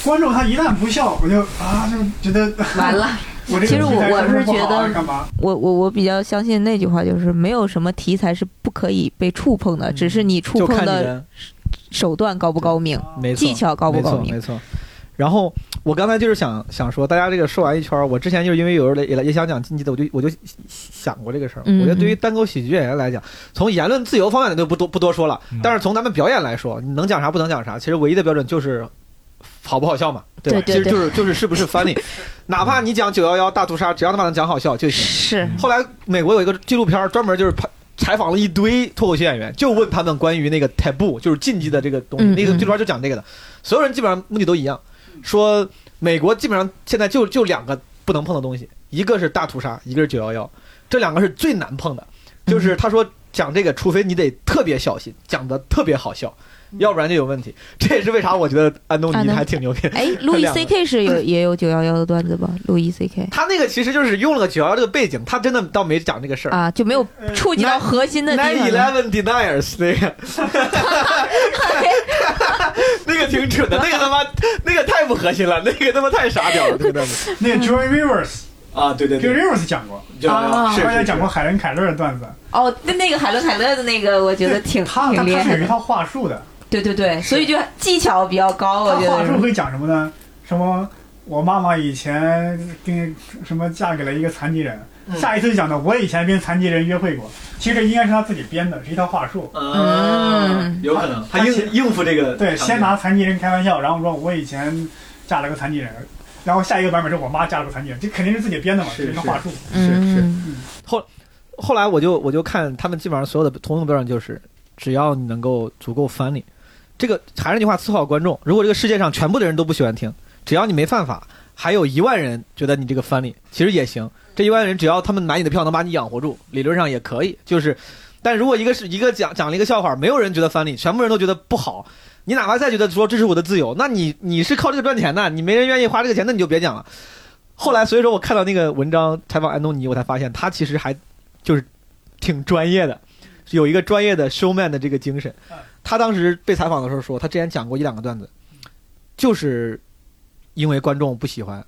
观众他一旦不笑，我就啊就觉得完了。我其实我我是觉得，我我我比较相信那句话，就是没有什么题材是不可以被触碰的，只是你触碰的手段高不高明，技巧高不高明。没错。然后我刚才就是想想说，大家这个说完一圈，我之前就是因为有人也也想讲禁忌的，我就我就想过这个事儿。我觉得对于单口喜剧演员来讲，从言论自由方面的就不多不多说了，但是从咱们表演来说，你能讲啥不能讲啥，其实唯一的标准就是。好不好笑嘛？对吧？其实就是就是是不是 funny，哪怕你讲九幺幺大屠杀，只要他把能讲好笑就行。是。后来美国有一个纪录片专门就是拍采访了一堆脱口秀演员，就问他们关于那个 taboo，就是禁忌的这个东西。那个纪录片就讲这个的，所有人基本上目的都一样，说美国基本上现在就就两个不能碰的东西，一个是大屠杀，一个是九幺幺，这两个是最难碰的。就是他说讲这个，除非你得特别小心，讲的特别好笑。要不然就有问题，这也是为啥我觉得安东尼还挺牛逼。哎，路易 C K 是有 也有九幺幺的段子吧？路易 C K，他那个其实就是用了个九幺幺这个背景，他真的倒没讲这个事儿啊，就没有触及到核心的地方。Nine Eleven Deniers 那个，那个挺蠢的，那个他妈那个太不核心了，那个他妈太傻屌了，那个段子。那个 Joy Rivers 啊，对对对，Joy Rivers 讲过，啊，而且讲过海伦凯勒的段子。哦，那那个海伦凯勒的那个，我觉得挺他他他是有一套话术的。对对对，所以就技巧比较高。我觉得话术会讲什么呢？什么？我妈妈以前跟什么嫁给了一个残疾人，下一次就讲的我以前跟残疾人约会过。其实应该是他自己编的，是一套话术。嗯，有可能他应应付这个。对，先拿残疾人开玩笑，然后说我以前嫁了个残疾人，然后下一个版本是我妈嫁了个残疾人，这肯定是自己编的嘛，是一个话术。是是。后后来我就我就看他们基本上所有的通用标准就是，只要你能够足够 funny。这个还是那句话，伺候好观众。如果这个世界上全部的人都不喜欢听，只要你没犯法，还有一万人觉得你这个翻脸其实也行。这一万人只要他们买你的票，能把你养活住，理论上也可以。就是，但如果一个是一个讲讲了一个笑话，没有人觉得翻脸全部人都觉得不好，你哪怕再觉得说这是我的自由，那你你是靠这个赚钱的，你没人愿意花这个钱，那你就别讲了。后来，所以说我看到那个文章采访安东尼，我才发现他其实还就是挺专业的，有一个专业的 showman 的这个精神。他当时被采访的时候说，他之前讲过一两个段子，就是因为观众不喜欢，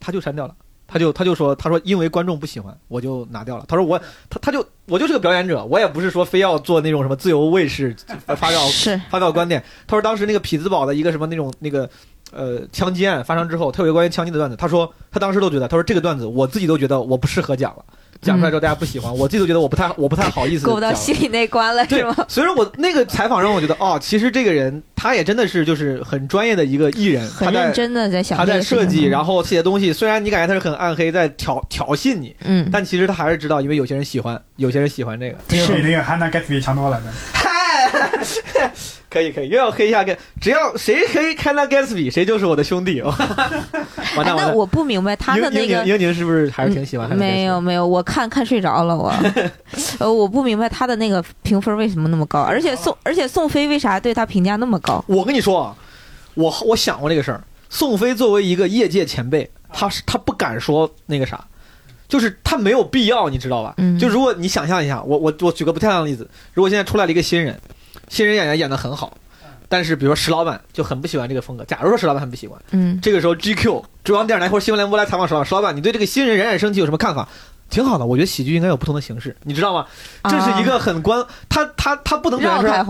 他就删掉了。他就他就说，他说因为观众不喜欢，我就拿掉了。他说我他他就我就是个表演者，我也不是说非要做那种什么自由卫士 发表发表观点。他说当时那个匹兹堡的一个什么那种那个呃枪击案发生之后，他有一个关于枪击的段子。他说他当时都觉得，他说这个段子我自己都觉得我不适合讲了。讲出来之后，大家不喜欢，我自己都觉得我不太我不太好意思过不到心里那关了，是吗？所以说我那个采访让我觉得，哦，其实这个人他也真的是就是很专业的一个艺人，很认真的在想，他在设计，然后这些东西。虽然你感觉他是很暗黑，在挑挑衅你，嗯，但其实他还是知道，因为有些人喜欢，有些人喜欢这个，比那个汉娜盖茨比强多了。可以可以，又要黑一下跟，只要谁黑开那 Gatsby，谁就是我的兄弟。完蛋完那我不明白他的那个英宁是不是还是挺喜欢？没有没有，我看看睡着了我。呃，我不明白他的那个评分为什么那么高，而且宋而且宋飞为啥对他评价那么高？我跟你说啊，我我想过这个事儿。宋飞作为一个业界前辈，他是他不敢说那个啥，就是他没有必要，你知道吧？嗯。就如果你想象一下，我我我举个不太亮的例子，如果现在出来了一个新人。新人演员演的很好，但是比如说石老板就很不喜欢这个风格。假如说石老板很不喜欢，嗯，这个时候 GQ 中央电视台或者新闻联播来采访石老板，石老板，你对这个新人冉冉升起有什么看法？挺好的，我觉得喜剧应该有不同的形式，你知道吗？这是一个很关他他他不能表现出来，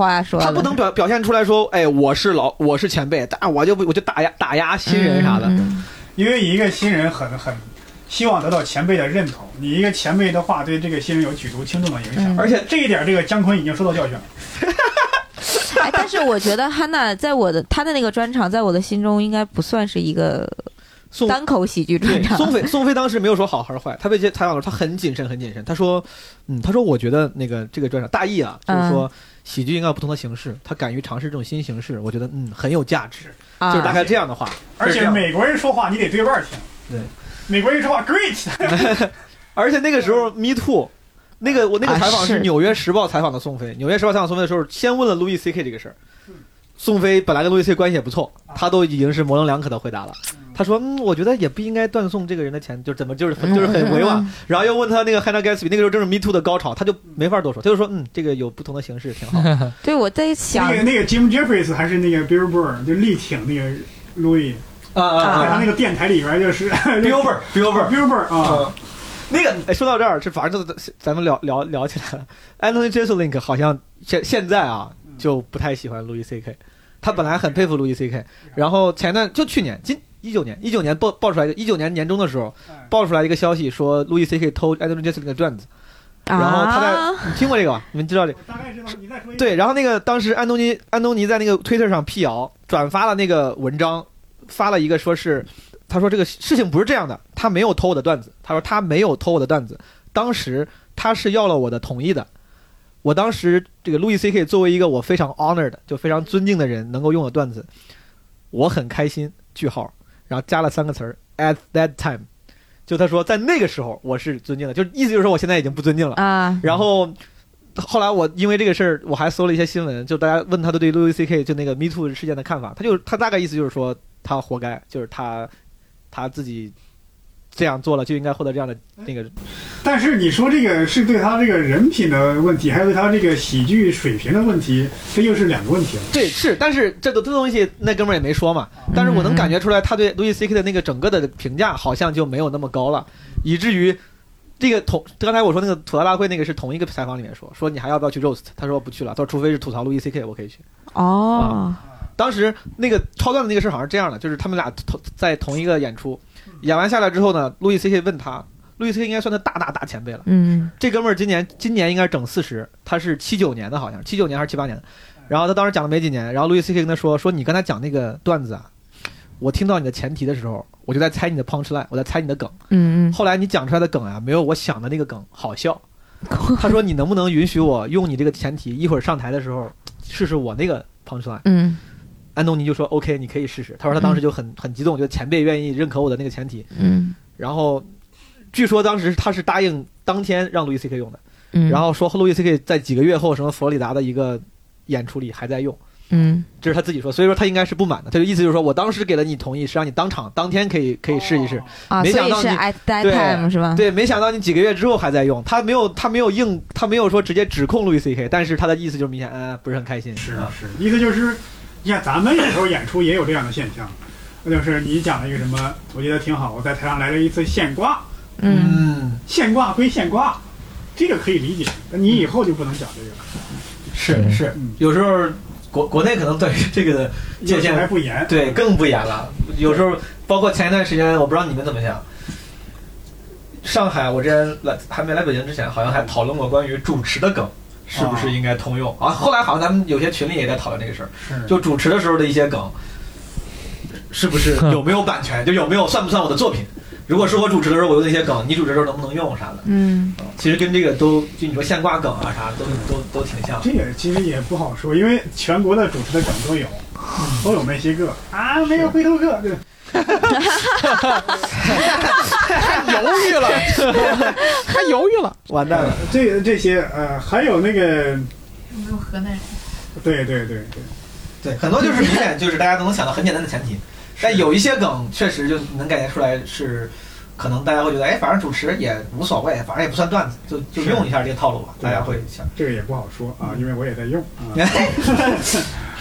他不能表表现出来说，哎，我是老我是前辈，但我就我就打压打压新人啥的，因为一个新人很很希望得到前辈的认同，你一个前辈的话对这个新人有举足轻重的影响，而且这一点这个姜昆已经受到教训了。哎，但是我觉得汉娜在我的她的那个专场，在我的心中应该不算是一个。单口喜剧专场，宋飞宋飞当时没有说好还是坏，他被接采访的时候，他很谨慎，很谨慎。他说：“嗯，他说我觉得那个这个专场大意啊，就是说喜剧应该有不同的形式，他敢于尝试这种新形式，我觉得嗯很有价值，就是大概这样的话。而且美国人说话你得对半听，对，美国人说话 great。而且那个时候 Me Too，那个我那个采访是《纽约时报》采访的宋飞，《纽约时报》采访宋飞的时候，先问了路易 C K 这个事儿。宋飞本来跟路易 C 关系也不错，他都已经是模棱两可的回答了。”他说：“嗯，我觉得也不应该断送这个人的钱，就怎么就是 就是很委婉。然后又问他那个 Hannah Gatsby，那个时候正是 Me Too 的高潮，他就没法多说，他就说：嗯，这个有不同的形式挺好。对，我在想那个那个 Jim Jeffries 还是那个 Bill Burr 就力挺那个 Louis 啊啊，他那个电台里边就是 Bill Burr Bill Burr Bill Burr 啊，那个哎，说到这儿，这反正就咱们聊聊聊起来了。Anthony Jeselnik 好像现现在啊就不太喜欢 Louis C K，他本来很佩服 Louis C K，然后前段就去年今。一九年，一九年爆爆出来，一九年年中的时候，爆出来一个消息，说路易 C K 偷 Anthony Jeselnik 的段子，然后他在，你听过这个吧？你们知道这？大概知道。你再说。对，然后那个当时安东尼安东尼在那个推特上辟谣，转发了那个文章，发了一个说是，他说这个事情不是这样的，他没有偷我的段子，他说他没有偷我的段子，当时他是要了我的同意的，我当时这个路易 C K 作为一个我非常 honored 就非常尊敬的人，能够用的段子，我很开心。句号。然后加了三个词儿，at that time，就他说在那个时候我是尊敬的，就意思就是说我现在已经不尊敬了啊。然后后来我因为这个事儿，我还搜了一些新闻，就大家问他的对 Louis C K 就那个 Me Too 事件的看法，他就他大概意思就是说他活该，就是他他自己。这样做了就应该获得这样的那个，但是你说这个是对他这个人品的问题，还有对他这个喜剧水平的问题，这又是两个问题了。对，是，但是这个这东西那哥们儿也没说嘛。但是我能感觉出来，他对路易 C K 的那个整个的评价好像就没有那么高了，以至于这个同刚才我说那个吐槽大会那个是同一个采访里面说，说你还要不要去 roast？他说不去了，他说除非是吐槽路易 C K，我可以去。哦，当时那个超段的那个事好像是这样的，就是他们俩同在同一个演出。演完下来之后呢，路易 C K 问他，路易 C K 应该算他大大大前辈了。嗯，这哥们儿今年今年应该是整四十，他是七九年的，好像七九年还是七八年的。然后他当时讲了没几年，然后路易 C K 跟他说说你刚才讲那个段子啊，我听到你的前提的时候，我就在猜你的 punch line，我在猜你的梗。嗯嗯。后来你讲出来的梗啊，没有我想的那个梗好笑。他说你能不能允许我用你这个前提，一会儿上台的时候试试我那个 punch line？嗯。安东尼就说：“OK，你可以试试。”他说他当时就很很激动，觉得前辈愿意认可我的那个前提。嗯。然后，据说当时他是答应当天让路易 C K 用的。嗯。然后说路易 C K 在几个月后什么佛罗里达的一个演出里还在用。嗯。这是他自己说，所以说他应该是不满的。他的意思就是说我当时给了你同意，是让你当场当天可以可以试一试。啊，没想到你 at that time 是吧？对，没想到你几个月之后还在用。他没有他没有硬他没有说直接指控路易 C K，但是他的意思就是明显嗯不是很开心。是啊，是一个就是。你看，咱们有时候演出也有这样的现象，那就是你讲了一个什么，我觉得挺好，我在台上来了一次现挂，嗯，现挂归现挂，这个可以理解，那你以后就不能讲这个了。是是，有时候国国内可能对这个的界限还不严，对，更不严了。有时候包括前一段时间，我不知道你们怎么想，上海我之前来还没来北京之前，好像还讨论过关于主持的梗。是不是应该通用啊？后来好像咱们有些群里也在讨论这个事儿，就主持的时候的一些梗，是不是 有没有版权？就有没有算不算我的作品？如果是我主持的时候我用那些梗，你主持的时候能不能用啥的？嗯，其实跟这个都就你说现挂梗啊啥，都都都挺像。这个其实也不好说，因为全国的主持的梗都有，都有那些个啊，没有回头客。还犹豫了，还犹豫了，完蛋了。这这些呃，还有那个没有河南人。对对对对，对很多就是明显就是大家都能想到很简单的前提，但有一些梗确实就能感觉出来是可能大家会觉得，哎，反正主持也无所谓，反正也不算段子，就就用一下这个套路吧。大家会想，这个也不好说啊，因为我也在用啊。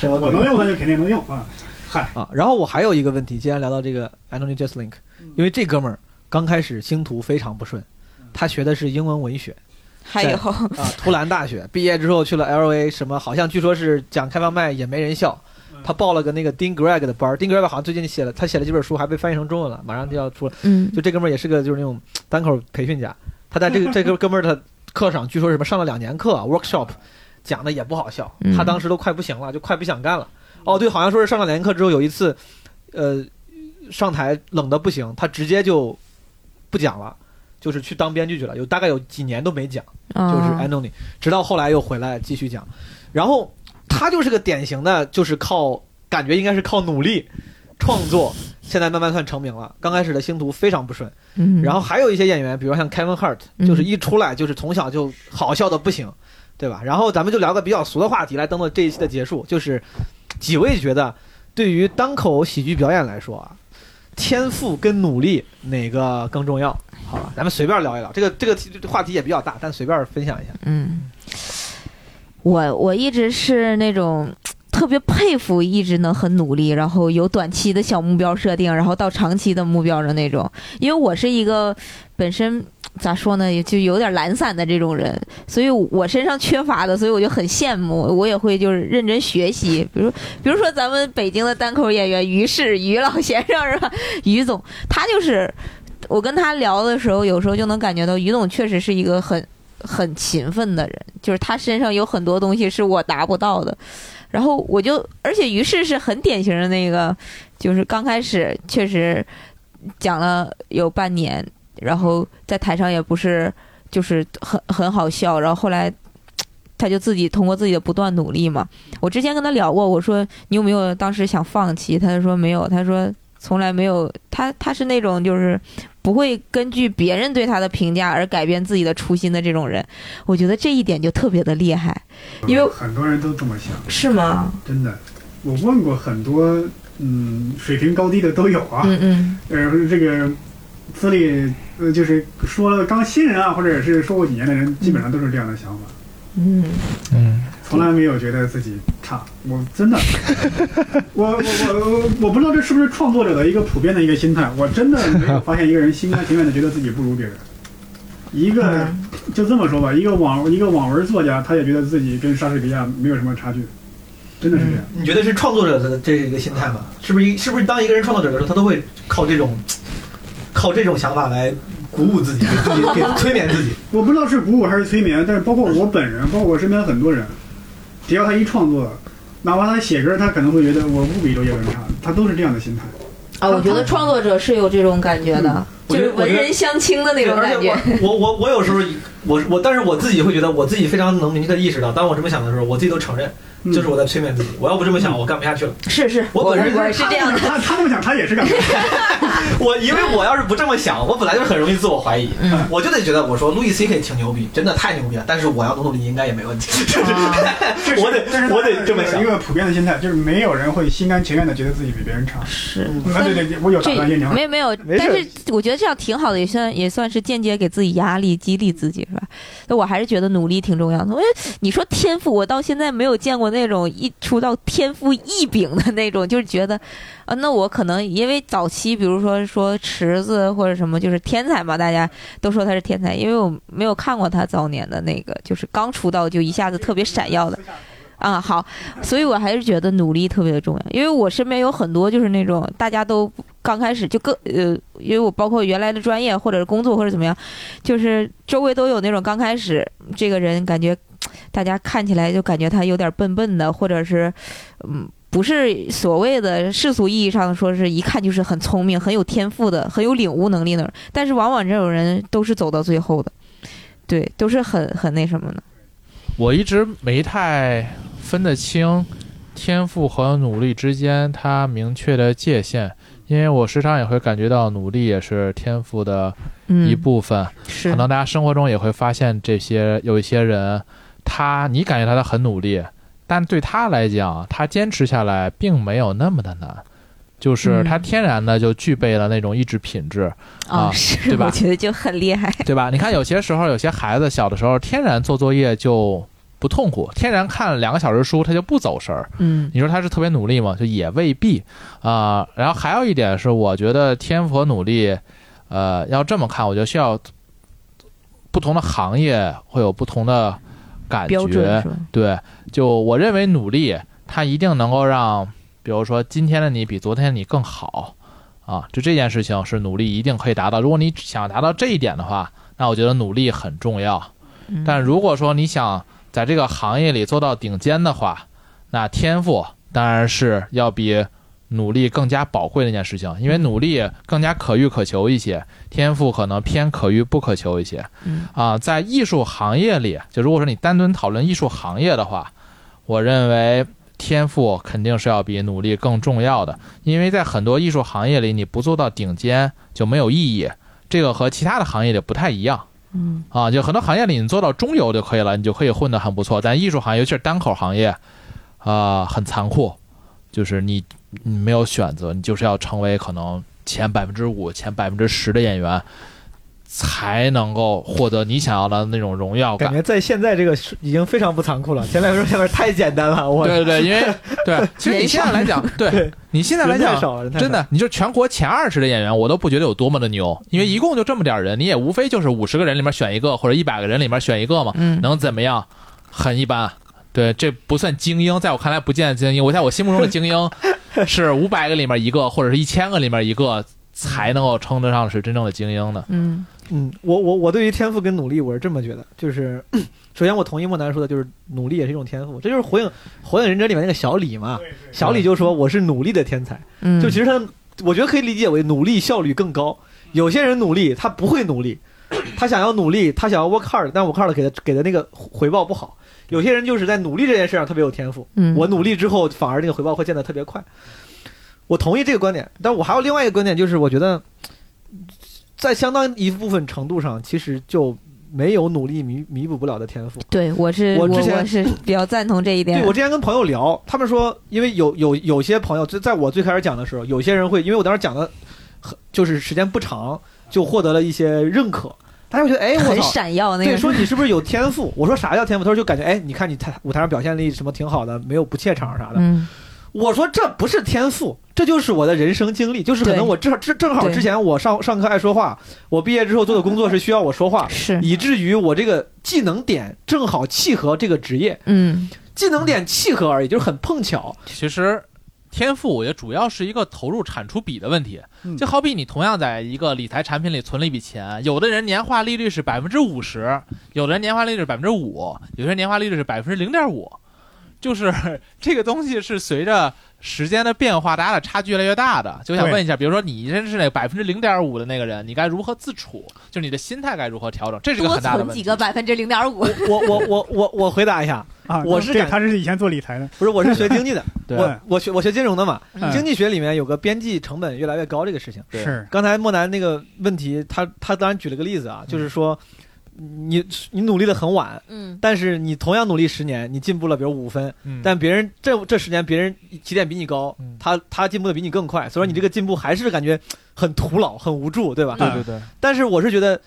我能用那就肯定能用啊。嗨啊，然后我还有一个问题，既然聊到这个 Anthony Jeselnik，因为这哥们儿刚开始星途非常不顺，他学的是英文文学。还有啊，图兰大学 毕业之后去了 L A，什么好像据说是讲开放麦也没人笑。他报了个那个 Dean Greg 的班，Dean Greg 好像最近写了，他写了几本书，还被翻译成中文了，马上就要出了。嗯，就这哥们儿也是个就是那种单口培训家。他在这个 这个哥们儿的课上，据说什么上了两年课 workshop，讲的也不好笑。他当时都快不行了，就快不想干了。哦，对，好像说是上了两年课之后，有一次，呃，上台冷的不行，他直接就不讲了。就是去当编剧去了，有大概有几年都没讲，就是 Anthony，直到后来又回来继续讲，然后他就是个典型的，就是靠感觉应该是靠努力创作，现在慢慢算成名了。刚开始的星途非常不顺，然后还有一些演员，比如像 Kevin Hart，就是一出来就是从小就好笑的不行，对吧？然后咱们就聊个比较俗的话题来当做这一期的结束，就是几位觉得对于单口喜剧表演来说啊，天赋跟努力哪个更重要？好了，咱们随便聊一聊，这个这个话题也比较大，但随便分享一下。嗯，我我一直是那种特别佩服，一直能很努力，然后有短期的小目标设定，然后到长期的目标的那种。因为我是一个本身咋说呢，也就有点懒散的这种人，所以我身上缺乏的，所以我就很羡慕，我也会就是认真学习。比如比如说咱们北京的单口演员于适于老先生是吧？于总，他就是。我跟他聊的时候，有时候就能感觉到于总确实是一个很很勤奋的人，就是他身上有很多东西是我达不到的。然后我就，而且于适是很典型的那个，就是刚开始确实讲了有半年，然后在台上也不是就是很很好笑，然后后来他就自己通过自己的不断努力嘛。我之前跟他聊过，我说你有没有当时想放弃？他就说没有，他说从来没有，他他是那种就是。不会根据别人对他的评价而改变自己的初心的这种人，我觉得这一点就特别的厉害，因为很多人都这么想，是吗？真的，我问过很多，嗯，水平高低的都有啊，嗯嗯，呃，这个资历，呃，就是说刚新人啊，或者是说过几年的人，基本上都是这样的想法，嗯嗯。从来没有觉得自己差，我真的，我我我我不知道这是不是创作者的一个普遍的一个心态，我真的没有发现一个人心甘情愿的觉得自己不如别人。一个就这么说吧，一个网一个网文作家，他也觉得自己跟莎士比亚没有什么差距，真的是这样。你觉得是创作者的这一个心态吗？是不是一是不是当一个人创作者的时候，他都会靠这种靠这种想法来？鼓舞自己，给自己给 催眠自己。我不知道是鼓舞还是催眠，但是包括我本人，包括我身边很多人，只要他一创作，哪怕他写歌，他可能会觉得我不比周杰伦差，他都是这样的心态。啊，我觉得创作者是有这种感觉的，就是文人相轻的那种感觉。我我我有时候，我我，但是我自己会觉得，我自己非常能明确的意识到，当我这么想的时候，我自己都承认。就是我在催眠自己，我要不这么想，我干不下去了。是是，我本人是这样的。他他这么想，他也是干不下去。我因为我要是不这么想，我本来就很容易自我怀疑，我就得觉得我说路易 C K 挺牛逼，真的太牛逼了。但是我要努努力，应该也没问题。我得我得这么想。一个普遍的心态就是，没有人会心甘情愿的觉得自己比别人差。是。啊对对，我有打断。没有没有，但是我觉得这样挺好的，也算也算是间接给自己压力，激励自己，是吧？那我还是觉得努力挺重要的。因为你说天赋，我到现在没有见过那种一。出道天赋异禀的那种，就是觉得，啊，那我可能因为早期，比如说说池子或者什么，就是天才嘛，大家都说他是天才，因为我没有看过他早年的那个，就是刚出道就一下子特别闪耀的，啊，好，所以我还是觉得努力特别的重要，因为我身边有很多就是那种大家都刚开始就各呃，因为我包括原来的专业或者是工作或者怎么样，就是周围都有那种刚开始这个人感觉。大家看起来就感觉他有点笨笨的，或者是，嗯，不是所谓的世俗意义上说是一看就是很聪明、很有天赋的、很有领悟能力的。但是往往这种人都是走到最后的，对，都是很很那什么的。我一直没太分得清天赋和努力之间它明确的界限，因为我时常也会感觉到努力也是天赋的一部分。是，可能大家生活中也会发现这些有一些人。他，你感觉他他很努力，但对他来讲，他坚持下来并没有那么的难。就是他天然的就具备了那种意志品质啊，对吧？我觉得就很厉害，对吧？你看有些时候有些孩子小的时候天然做作业就不痛苦，天然看两个小时书他就不走神儿。嗯，你说他是特别努力吗？就也未必啊。然后还有一点是，我觉得天赋和努力，呃，要这么看，我觉得需要不同的行业会有不同的感觉。对，就我认为努力，它一定能够让。比如说，今天的你比昨天的你更好，啊，就这件事情是努力一定可以达到。如果你想达到这一点的话，那我觉得努力很重要。但如果说你想在这个行业里做到顶尖的话，那天赋当然是要比努力更加宝贵的一件事情，因为努力更加可遇可求一些，天赋可能偏可遇不可求一些。啊，在艺术行业里，就如果说你单纯讨论艺术行业的话，我认为。天赋肯定是要比努力更重要的，因为在很多艺术行业里，你不做到顶尖就没有意义。这个和其他的行业里不太一样。嗯，啊，就很多行业里你做到中游就可以了，你就可以混得很不错。但艺术行业，尤其是单口行业，啊，很残酷，就是你你没有选择，你就是要成为可能前百分之五、前百分之十的演员。才能够获得你想要的那种荣耀感。感觉在现在这个已经非常不残酷了。前来说下面太简单了，我。对对对，因为 对，其实你现在来讲，对你现在来讲，真的，你就全国前二十的演员，我都不觉得有多么的牛，因为一共就这么点人，你也无非就是五十个人里面选一个，或者一百个人里面选一个嘛，能怎么样？很一般。对，这不算精英，在我看来不见精英。我在我心目中的精英 是五百个里面一个，或者是一千个里面一个，才能够称得上是真正的精英的。嗯。嗯，我我我对于天赋跟努力，我是这么觉得，就是首先我同意莫南说的，就是努力也是一种天赋，这就是《火影火影忍者》里面那个小李嘛，小李就说我是努力的天才，就其实他，我觉得可以理解为努力效率更高。有些人努力他不会努力，他想要努力，他想要 work hard，但 work hard 给的给的那个回报不好。有些人就是在努力这件事上特别有天赋，我努力之后反而那个回报会见得特别快。我同意这个观点，但我还有另外一个观点，就是我觉得。在相当一部分程度上，其实就没有努力弥弥补不了的天赋。对，我是我之前是 比较赞同这一点。对我之前跟朋友聊，他们说，因为有有有些朋友，在在我最开始讲的时候，有些人会，因为我当时讲的很就是时间不长，就获得了一些认可，大家会觉得，哎，我很闪耀那个。对，说你是不是有天赋？我说啥叫天赋？他说就感觉，哎，你看你台舞台上表现力什么挺好的，没有不怯场啥的。嗯。我说这不是天赋，这就是我的人生经历，就是可能我正正正好之前我上上课爱说话，我毕业之后做的工作是需要我说话，是以至于我这个技能点正好契合这个职业，嗯，技能点契合而已，就是很碰巧。其实天赋我觉得主要是一个投入产出比的问题，就好比你同样在一个理财产品里存了一笔钱，有的人年化利率是百分之五十，有的人年化利率是百分之五，有些人年化利率是百分之零点五。就是 这个东西是随着时间的变化，大家的差距越来越大的。就想问一下，比如说你认识那百分之零点五的那个人，你该如何自处？就你的心态该如何调整？这是个很大的问题。几个百分之零点五？我我我我我回答一下啊，我是他是以前做理财的，不是我是学经济的。我我学我学金融的嘛，经济学里面有个边际成本越来越高这个事情。是刚才莫南那个问题，他他当然举了个例子啊，就是说。你你努力的很晚，嗯，但是你同样努力十年，你进步了，比如五分，嗯，但别人这这十年别人起点比你高，他他进步的比你更快，所以说你这个进步还是感觉很徒劳、很无助，对吧？对对对。但是我是觉得，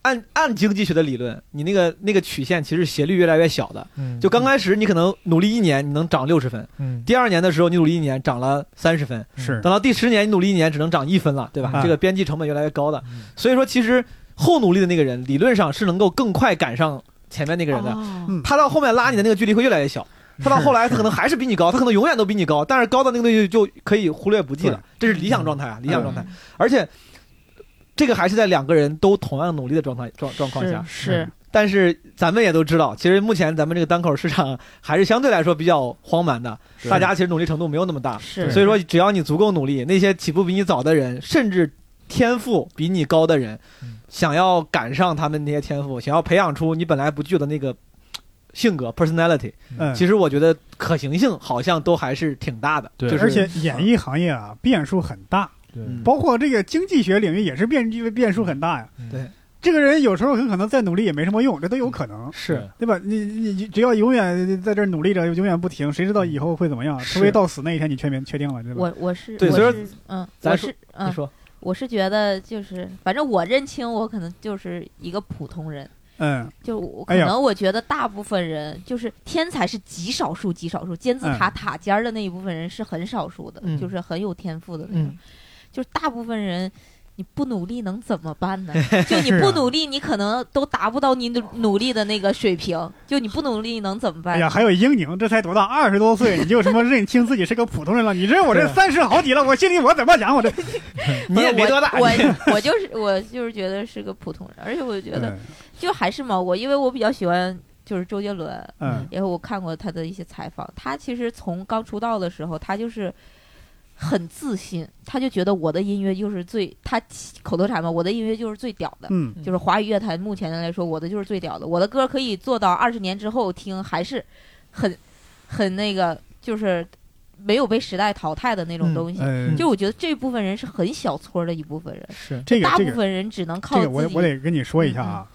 按按经济学的理论，你那个那个曲线其实斜率越来越小的，嗯，就刚开始你可能努力一年你能涨六十分，嗯，第二年的时候你努力一年涨了三十分，是，等到第十年你努力一年只能涨一分了，对吧？这个边际成本越来越高的，所以说其实。后努力的那个人，理论上是能够更快赶上前面那个人的。他到后面拉你的那个距离会越来越小。他到后来，他可能还是比你高，他可能永远都比你高，但是高的那个东西就可以忽略不计了。这是理想状态啊，理想状态。而且，这个还是在两个人都同样努力的状态状状况下。是。但是咱们也都知道，其实目前咱们这个单口市场还是相对来说比较荒蛮的，大家其实努力程度没有那么大。是。所以说，只要你足够努力，那些起步比你早的人，甚至天赋比你高的人。想要赶上他们那些天赋，想要培养出你本来不具有的那个性格 （personality），嗯，其实我觉得可行性好像都还是挺大的。对，而且演艺行业啊，变数很大。对，包括这个经济学领域也是变变数很大呀。对，这个人有时候很可能再努力也没什么用，这都有可能，是对吧？你你只要永远在这努力着，永远不停，谁知道以后会怎么样？除非到死那一天你确定确定了，对吧？我我是对，所以说嗯，咱是嗯，你说，我是觉得就是反正我认清我可能就是一个普通人，嗯，就我可能我觉得大部分人就是天才是极少数极少数，金字塔塔尖的那一部分人是很少数的，就是很有天赋的那种，就是大部分人。你不努力能怎么办呢？就你不努力，你可能都达不到你努努力的那个水平。就你不努力能怎么办？哎呀，还有英宁，这才多大，二十多岁，你就什么认清自己是个普通人了？你这我这三十好几了，我心里我怎么想？我这 你也没多大，我 我就是我就是觉得是个普通人，而且我觉得就还是嘛，我因为我比较喜欢就是周杰伦，嗯，然后我看过他的一些采访，他其实从刚出道的时候，他就是。很自信，他就觉得我的音乐就是最他口头禅嘛，我的音乐就是最屌的，嗯，就是华语乐坛目前来说，我的就是最屌的，我的歌可以做到二十年之后听还是很很那个，就是没有被时代淘汰的那种东西。就我觉得这部分人是很小撮的一部分人，是这个大部分人只能靠自己。我我得跟你说一下啊，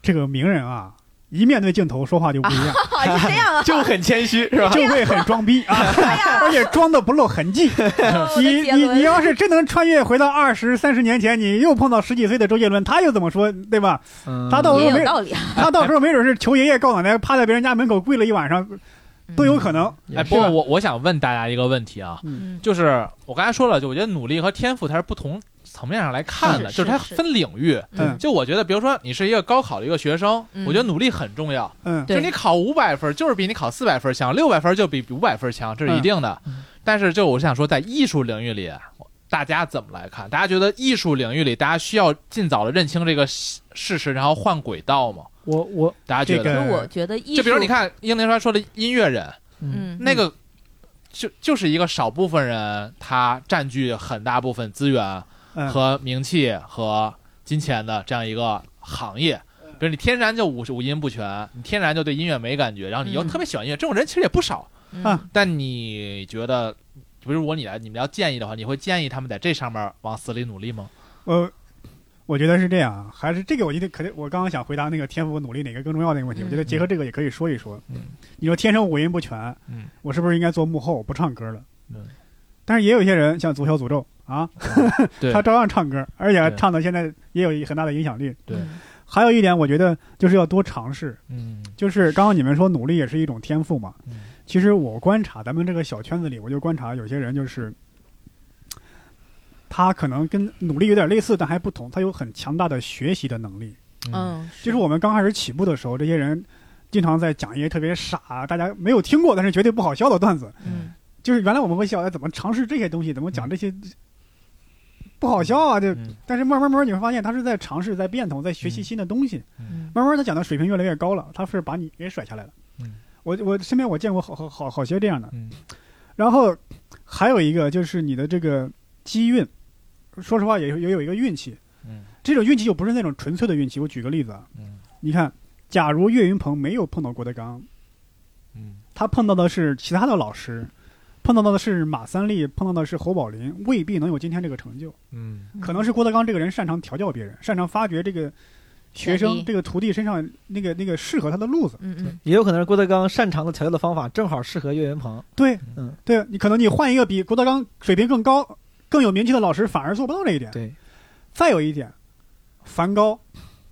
这个名人啊。一面对镜头说话就不一样，是这样啊，就很谦虚是吧？就会很装逼啊，而且装的不露痕迹。你你你要是真能穿越回到二十三十年前，你又碰到十几岁的周杰伦，他又怎么说，对吧？他到时候没他到时候没准是求爷爷告奶奶，趴在别人家门口跪了一晚上，都有可能。哎，不过我我想问大家一个问题啊，就是我刚才说了，就我觉得努力和天赋它是不同。层面上来看的，就是它分领域。嗯，就我觉得，比如说你是一个高考的一个学生，我觉得努力很重要。嗯，就你考五百分，就是比你考四百分强；六百分就比五百分强，这是一定的。但是，就我想说，在艺术领域里，大家怎么来看？大家觉得艺术领域里，大家需要尽早的认清这个事实，然后换轨道吗？我我，大家觉得？我觉得，就比如你看英宁川说的音乐人，嗯，那个就就是一个少部分人，他占据很大部分资源。和名气和金钱的这样一个行业，比如你天然就五五音不全，你天然就对音乐没感觉，然后你又特别喜欢音乐，这种人其实也不少。啊。但你觉得，比如我你来，你们要建议的话，你会建议他们在这上面往死里努力吗？呃，我觉得是这样，还是这个，我觉得肯定，我刚刚想回答那个天赋努力哪个更重要那个问题，我觉得结合这个也可以说一说。嗯，你说天生五音不全，嗯，我是不是应该做幕后？不唱歌了？嗯，但是也有一些人像足球诅咒。啊，他照样唱歌，而且唱的现在也有很大的影响力。对，还有一点，我觉得就是要多尝试。嗯，就是刚刚你们说努力也是一种天赋嘛。嗯，其实我观察咱们这个小圈子里，我就观察有些人就是，他可能跟努力有点类似，但还不同。他有很强大的学习的能力。嗯，就是我们刚开始起步的时候，这些人经常在讲一些特别傻、大家没有听过但是绝对不好笑的段子。嗯，就是原来我们会笑，哎，怎么尝试这些东西？怎么讲这些？不好笑啊！就但是慢慢慢你会发现他是在尝试，在变通，在学习新的东西。慢慢他讲的水平越来越高了，他是把你给甩下来了。我我身边我见过好好好好些这样的。然后还有一个就是你的这个机运，说实话也也有一个运气。这种运气就不是那种纯粹的运气。我举个例子啊，你看，假如岳云鹏没有碰到郭德纲，他碰到的是其他的老师。碰到的是马三立，碰到的是侯宝林，未必能有今天这个成就。嗯，可能是郭德纲这个人擅长调教别人，擅长发掘这个学生、这个徒弟身上那个那个适合他的路子。嗯嗯，也有可能是郭德纲擅长的调教的方法正好适合岳云鹏。对，嗯，对你可能你换一个比郭德纲水平更高、更有名气的老师，反而做不到这一点。对，再有一点，梵高，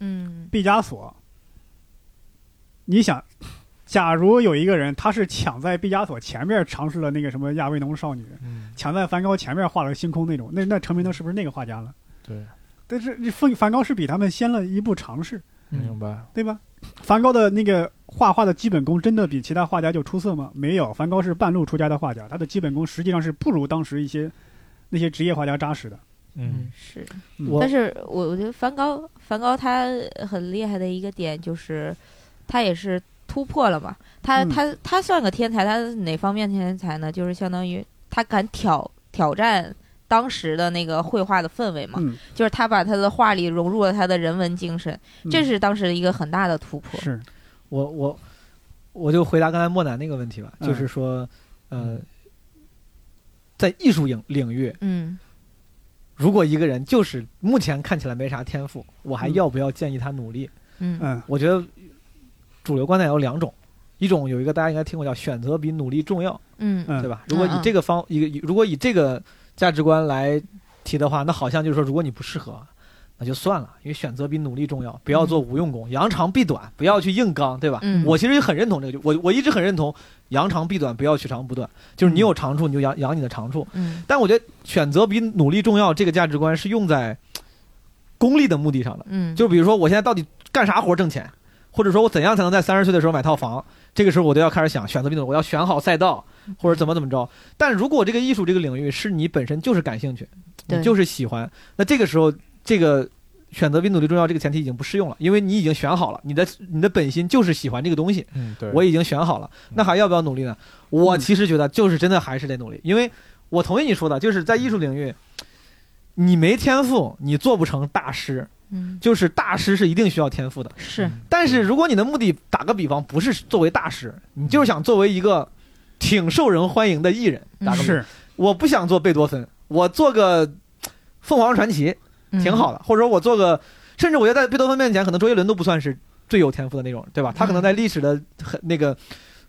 嗯，毕加索，你想。假如有一个人，他是抢在毕加索前面尝试了那个什么亚维农少女，抢在梵高前面画了星空那种，那那成名的是不是那个画家了？对，但是梵梵高是比他们先了一步尝试，明白？对吧？梵高的那个画画的基本功真的比其他画家就出色吗？没有，梵高是半路出家的画家，他的基本功实际上是不如当时一些那些职业画家扎实的。嗯，是，但是我我觉得梵高梵高他很厉害的一个点就是，他也是。突破了嘛？他他他算个天才，他哪方面天才呢？就是相当于他敢挑挑战当时的那个绘画的氛围嘛。就是他把他的画里融入了他的人文精神，这是当时一个很大的突破。是，我我我就回答刚才莫南那个问题吧，就是说，呃，在艺术领领域，嗯，如果一个人就是目前看起来没啥天赋，我还要不要建议他努力？嗯嗯，我觉得主流观点有两种，一种有一个大家应该听过叫选择比努力重要，嗯对吧？如果以这个方一个如果以这个价值观来提的话，那好像就是说，如果你不适合。那就算了，因为选择比努力重要，不要做无用功，扬长避短，不要去硬刚，对吧？嗯，我其实也很认同这个，我我一直很认同扬长避短，不要取长补短，就是你有长处你就养养你的长处。嗯，但我觉得选择比努力重要这个价值观是用在功利的目的上的。嗯，就比如说我现在到底干啥活挣钱，或者说我怎样才能在三十岁的时候买套房，这个时候我都要开始想选择比努力，我要选好赛道或者怎么怎么着。但如果这个艺术这个领域是你本身就是感兴趣，你就是喜欢，那这个时候这个。选择比努力重要，这个前提已经不适用了，因为你已经选好了，你的你的本心就是喜欢这个东西。嗯，对，我已经选好了，那还要不要努力呢？我其实觉得就是真的还是得努力，因为我同意你说的，就是在艺术领域，你没天赋，你做不成大师。嗯，就是大师是一定需要天赋的。是，但是如果你的目的，打个比方，不是作为大师，你就是想作为一个挺受人欢迎的艺人，打个是，我不想做贝多芬，我做个凤凰传奇。挺好的，或者说我做个，甚至我觉得在贝多芬面前，可能周杰伦都不算是最有天赋的那种，对吧？他可能在历史的很那个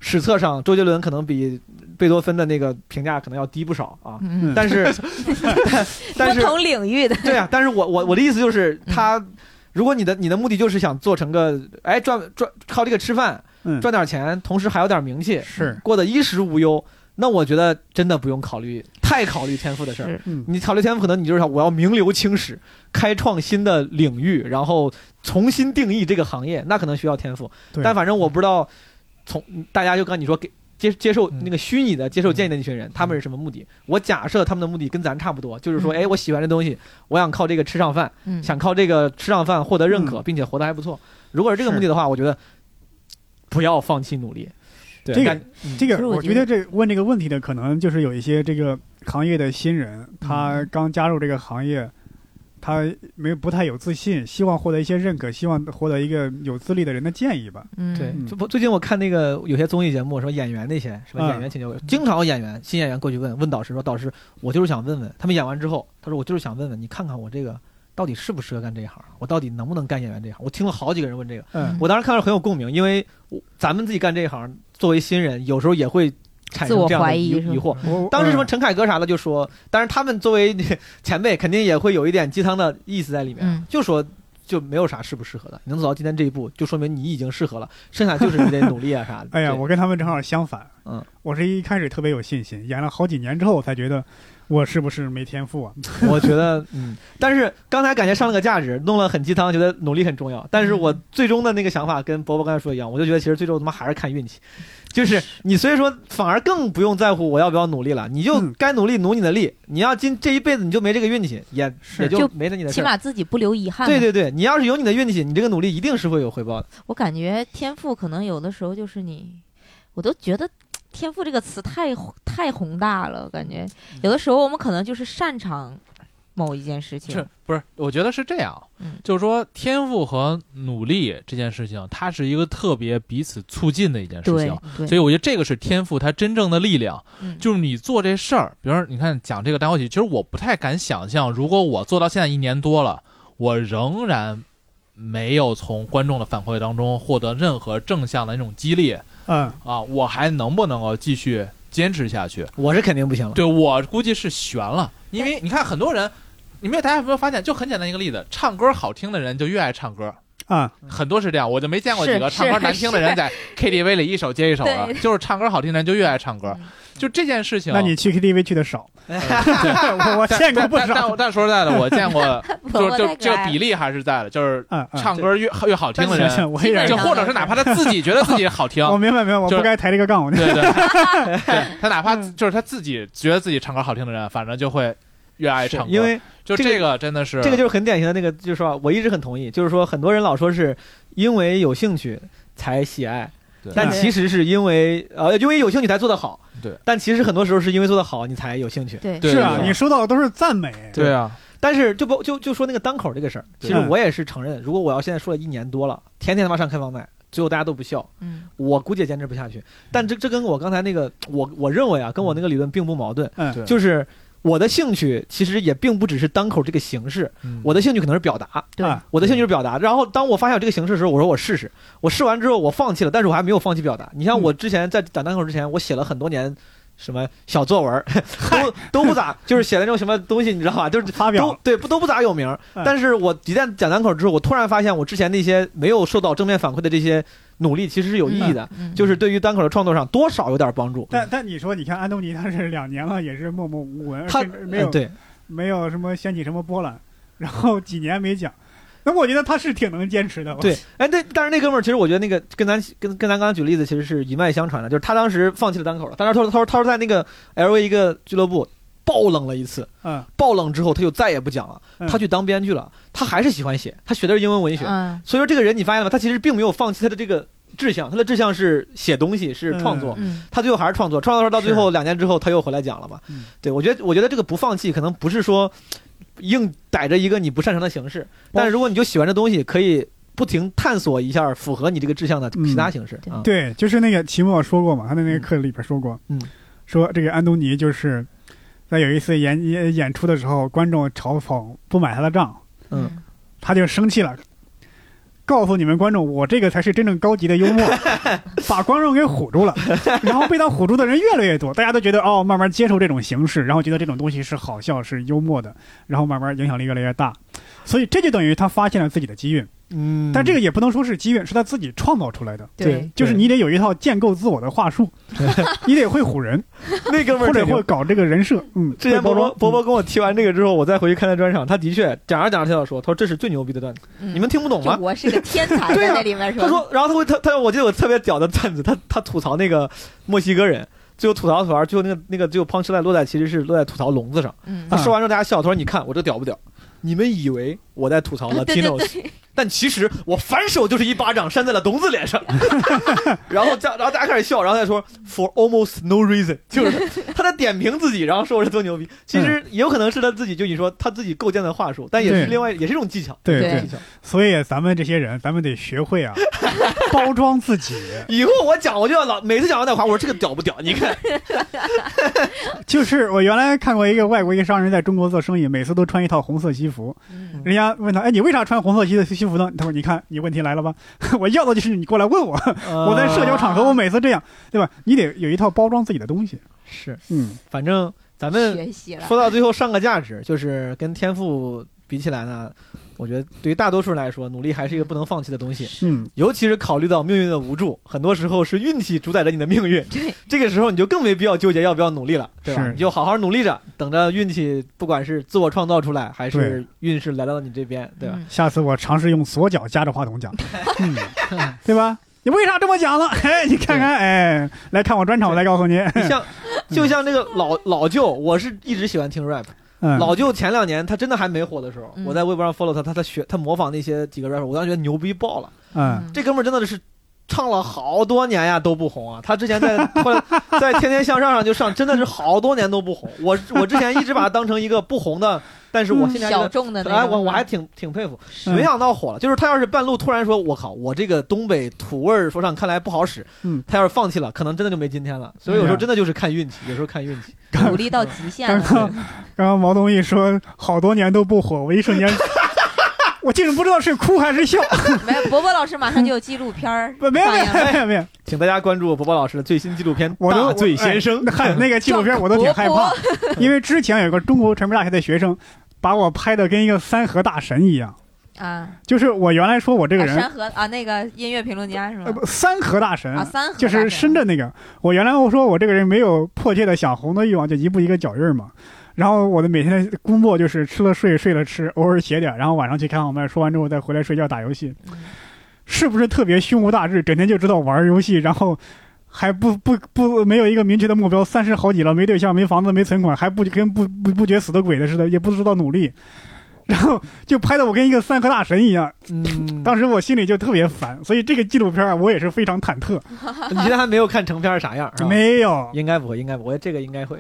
史册上，周杰伦可能比贝多芬的那个评价可能要低不少啊。嗯，但是，但是不同领域的对啊，但是我我我的意思就是，他如果你的你的目的就是想做成个哎赚赚靠这个吃饭，赚点钱，同时还有点名气，是过得衣食无忧。那我觉得真的不用考虑太考虑天赋的事儿。你考虑天赋，可能你就是想我要名留青史，开创新的领域，然后重新定义这个行业，那可能需要天赋。但反正我不知道，从大家就刚你说给接接受那个虚拟的接受建议的那群人，他们是什么目的？我假设他们的目的跟咱差不多，就是说，哎，我喜欢这东西，我想靠这个吃上饭，想靠这个吃上饭获得认可，并且活得还不错。如果是这个目的的话，我觉得不要放弃努力。这个这个，我觉得这问这个问题的可能就是有一些这个行业的新人，他刚加入这个行业，他没有不太有自信，希望获得一些认可，希望获得一个有资历的人的建议吧。嗯，对。不，最近我看那个有些综艺节目，什么演员那些，什么演员请教，经常有演员新演员过去问问导师说：“导师，我就是想问问，他们演完之后，他说我就是想问问你，看看我这个。”到底适不适合干这一行？我到底能不能干演员这一行？我听了好几个人问这个，嗯，我当时看到很有共鸣，因为咱们自己干这一行，作为新人，有时候也会产生这样的疑疑惑。当时什么陈凯歌啥的就说，但是他们作为 前辈，肯定也会有一点鸡汤的意思在里面，就说就没有啥适不适合的，你能走到今天这一步，就说明你已经适合了，剩下就是你得努力啊啥的。哎呀，我跟他们正好相反，嗯，我是一开始特别有信心，演了好几年之后，我才觉得。我是不是没天赋啊？我觉得，嗯，但是刚才感觉上了个价值，弄了很鸡汤，觉得努力很重要。但是我最终的那个想法跟伯伯刚才说一样，我就觉得其实最终他妈还是看运气。就是你所以说反而更不用在乎我要不要努力了，你就该努力努你的力。你要今这一辈子你就没这个运气，也也就没了你的起码自己不留遗憾。对对对，你要是有你的运气，你这个努力一定是会有回报的。我感觉天赋可能有的时候就是你，我都觉得。天赋这个词太太宏大了，感觉有的时候我们可能就是擅长某一件事情。是不是？我觉得是这样，就是说天赋和努力这件事情，它是一个特别彼此促进的一件事情。所以我觉得这个是天赋它真正的力量。就是你做这事儿，比如说你看讲这个单口喜剧，其实我不太敢想象，如果我做到现在一年多了，我仍然没有从观众的反馈当中获得任何正向的那种激励。嗯啊，我还能不能够继续坚持下去？我是肯定不行了。对我估计是悬了，因为你看很多人，你没有大家有没有发现？就很简单一个例子，唱歌好听的人就越爱唱歌啊，很多是这样，我就没见过几个唱歌难听的人在 KTV 里一首接一首的，就是唱歌好听的人就越爱唱歌。就这件事情，那你去 KTV 去的少，我 我见过不少。但但说实在的，我见过，就就这个比例还是在的，就是唱歌越越好听的人，就或者是哪怕他自己觉得自己好听，我明白明白，我不该抬这个杠。对对，他哪怕就是他自己觉得自己唱歌好听的人，反正就会越爱唱歌。因为就这个真的是，这个就是很典型的那个，就是说我一直很同意，就是说很多人老说是因为有兴趣才喜爱。但其实是因为呃，因为有兴趣才做得好。对。但其实很多时候是因为做得好，你才有兴趣。对。是啊，你收到的都是赞美。对啊。但是就不就就说那个单口这个事儿，其实我也是承认，如果我要现在说了一年多了，天天他妈上开放麦，最后大家都不笑，嗯，我估计也坚持不下去。但这这跟我刚才那个我我认为啊，跟我那个理论并不矛盾。嗯。就是我的兴趣其实也并不只是单口这个形式，我的兴趣可能是表达。对，我的兴趣是表达。然后当我发现有这个形式的时候，我说我试试。我试完之后我放弃了，但是我还没有放弃表达。你像我之前在讲单口之前，我写了很多年。什么小作文 都都不咋，就是写的那种什么东西，你知道吧？就是发表，对，不都不咋有名。但是我一旦讲单口之后，我突然发现我之前那些没有受到正面反馈的这些努力，其实是有意义的，就是对于单口的创作上多少有点帮助。但但你说，你看安东尼，他是两年了，也是默默无闻，他没有对，没有什么掀起什么波澜，然后几年没讲。那我觉得他是挺能坚持的。对，哎，那但是那哥们儿，其实我觉得那个跟咱跟跟咱刚刚举例子，其实是一脉相传的。就是他当时放弃了单口了，但是他说他说他说在那个 L A 一个俱乐部爆冷了一次，嗯，爆冷之后他就再也不讲了，他去当编剧了。他还是喜欢写，他学的是英文文学，所以说这个人你发现了吗？他其实并没有放弃他的这个志向，他的志向是写东西，是创作。他最后还是创作，创作到最后两年之后他又回来讲了嘛。对，我觉得我觉得这个不放弃可能不是说。硬逮着一个你不擅长的形式，但是如果你就喜欢这东西，可以不停探索一下符合你这个志向的其他形式。对，就是那个齐墨说过嘛，他在那个课里边说过，嗯，说这个安东尼就是在有一次演演演出的时候，观众嘲讽不买他的账，嗯，他就生气了。告诉你们观众，我这个才是真正高级的幽默，把观众给唬住了，然后被他唬住的人越来越多，大家都觉得哦，慢慢接受这种形式，然后觉得这种东西是好笑、是幽默的，然后慢慢影响力越来越大，所以这就等于他发现了自己的机遇。嗯，但这个也不能说是机缘，是他自己创造出来的。对，就是你得有一套建构自我的话术，你得会唬人，那哥们儿或者会搞这个人设。嗯，之前波波波波跟我提完这个之后，我再回去看他专场，他的确讲着讲着他要说，他说这是最牛逼的段子，你们听不懂吗？我是个天才 在里面说。他说，然后他会他他我记得我特别屌的段子，他他吐槽那个墨西哥人，最后吐槽吐槽，最后那个那个最后胖吃赖落在其实是落在吐槽笼子上。嗯他说完之后大家笑，他说你看我这屌不屌？你们以为我在吐槽 Latinos，但其实我反手就是一巴掌扇在了董子脸上，然后然后大家开始笑，然后再说 For almost no reason，就是他在点评自己，然后说我是多牛逼。其实也有可能是他自己，就你说他自己构建的话术，但也是另外也是一种技巧。对技巧。所以咱们这些人，咱们得学会啊，包装自己。以后我讲我就要老每次讲完那话，我说这个屌不屌？你看，就是我原来看过一个外国一个商人在中国做生意，每次都穿一套红色西服。服，人家问他，哎，你为啥穿红色西的西服呢？他说，你看，你问题来了吧？我要的就是你过来问我，我在社交场合，我每次这样，对吧？你得有一套包装自己的东西。是，嗯，反正咱们说到最后上个价值，就是跟天赋比起来呢。我觉得对于大多数人来说，努力还是一个不能放弃的东西。嗯，尤其是考虑到命运的无助，很多时候是运气主宰着你的命运。对，这个时候你就更没必要纠结要不要努力了，对吧？你就好好努力着，等着运气，不管是自我创造出来，还是运势来到你这边，对吧？下次我尝试用左脚夹着话筒讲，对吧？你为啥这么讲呢？哎，你看看，哎，来看我专场，我再告诉你。你像，就像那个老老舅，我是一直喜欢听 rap。老舅前两年他真的还没火的时候，我在微博上 follow 他，他他学他模仿那些几个 rapper，我当时觉得牛逼爆了。嗯，这哥们儿真的是唱了好多年呀都不红啊。他之前在在天天向上上就上，真的是好多年都不红。我我之前一直把他当成一个不红的。但是我现在小众的，哎，我我还挺挺佩服，没想到火了。就是他要是半路突然说，我靠，我这个东北土味说唱看来不好使，嗯，他要是放弃了，可能真的就没今天了。所以有时候真的就是看运气，有时候看运气，努力到极限。刚刚刚刚毛东一说好多年都不火，我一瞬间。我竟然不知道是哭还是笑。没有，伯伯老师马上就有纪录片儿。没有没有没有没有，请大家关注伯伯老师的最新纪录片《大嘴先生》。那个纪录片我都挺害怕，因为之前有个中国传媒大学的学生把我拍的跟一个三河大神一样。啊，就是我原来说我这个人。山河啊，那个音乐评论家是吗？三河大神啊，三河就是深圳那个。我原来我说我这个人没有迫切的想红的欲望，就一步一个脚印嘛。然后我的每天的工作就是吃了睡，睡了吃，偶尔写点，然后晚上去开网麦，说完之后再回来睡觉打游戏，是不是特别胸无大志，整天就知道玩游戏，然后还不不不没有一个明确的目标，三十好几了，没对象，没房子，没存款，还不跟不不不觉死的鬼的似的，也不知道努力，然后就拍的我跟一个三河大神一样，嗯，当时我心里就特别烦，所以这个纪录片我也是非常忐忑。你现在还没有看成片啥样？没有，应该不会，应该不会，这个应该会。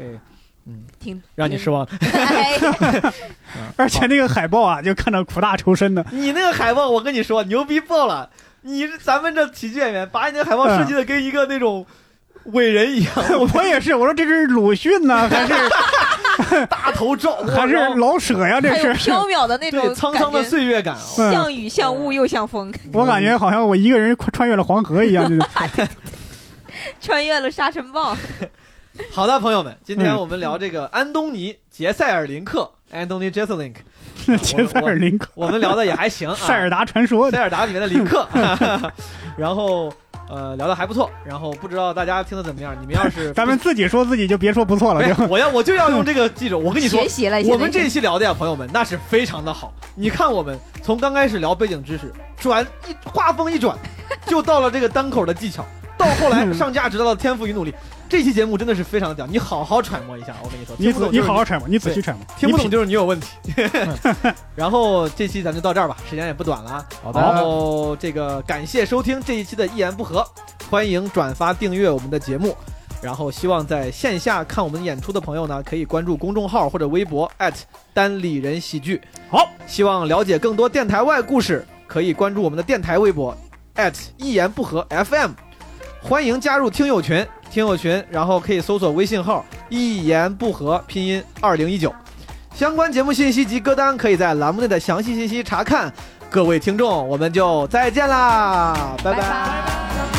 嗯，挺让你失望，而且那个海报啊，就看着苦大仇深的。你那个海报，我跟你说，牛逼爆了！你咱们这喜剧演员把你那海报设计的跟一个那种伟人一样。我也是，我说这是鲁迅呢，还是大头照，还是老舍呀？这是飘渺的那种沧桑的岁月感，像雨像雾又像风。我感觉好像我一个人穿越了黄河一样，穿越了沙尘暴。好的，朋友们，今天我们聊这个安东尼·杰塞尔林克 （Anthony Jeselnik）。杰塞尔林克，我们聊的也还行。塞尔达传说，塞尔达里面的林克。然后。呃，聊的还不错，然后不知道大家听的怎么样？你们要是咱们自己说自己就别说不错了。我要我就要用这个记者，我跟你说，学习了。我们这一期聊的呀，朋友们，那是非常的好。你看，我们从刚开始聊背景知识，转一画风一转，就到了这个单口的技巧，到后来上价值到了天赋与努力。这期节目真的是非常屌，你好好揣摩一下。我跟你说，你你好好揣摩，你仔细揣摩，听不懂就是你有问题。然后这期咱就到这儿吧，时间也不短了。好的。然后这个感谢收听这一期的一言不合，欢迎转发订阅我们的节目。然后希望在线下看我们演出的朋友呢，可以关注公众号或者微博单立人喜剧。好，希望了解更多电台外故事，可以关注我们的电台微博一言不合 FM。欢迎加入听友群。听友群，然后可以搜索微信号“一言不合”拼音二零一九，相关节目信息及歌单可以在栏目内的详细信息查看。各位听众，我们就再见啦，拜拜。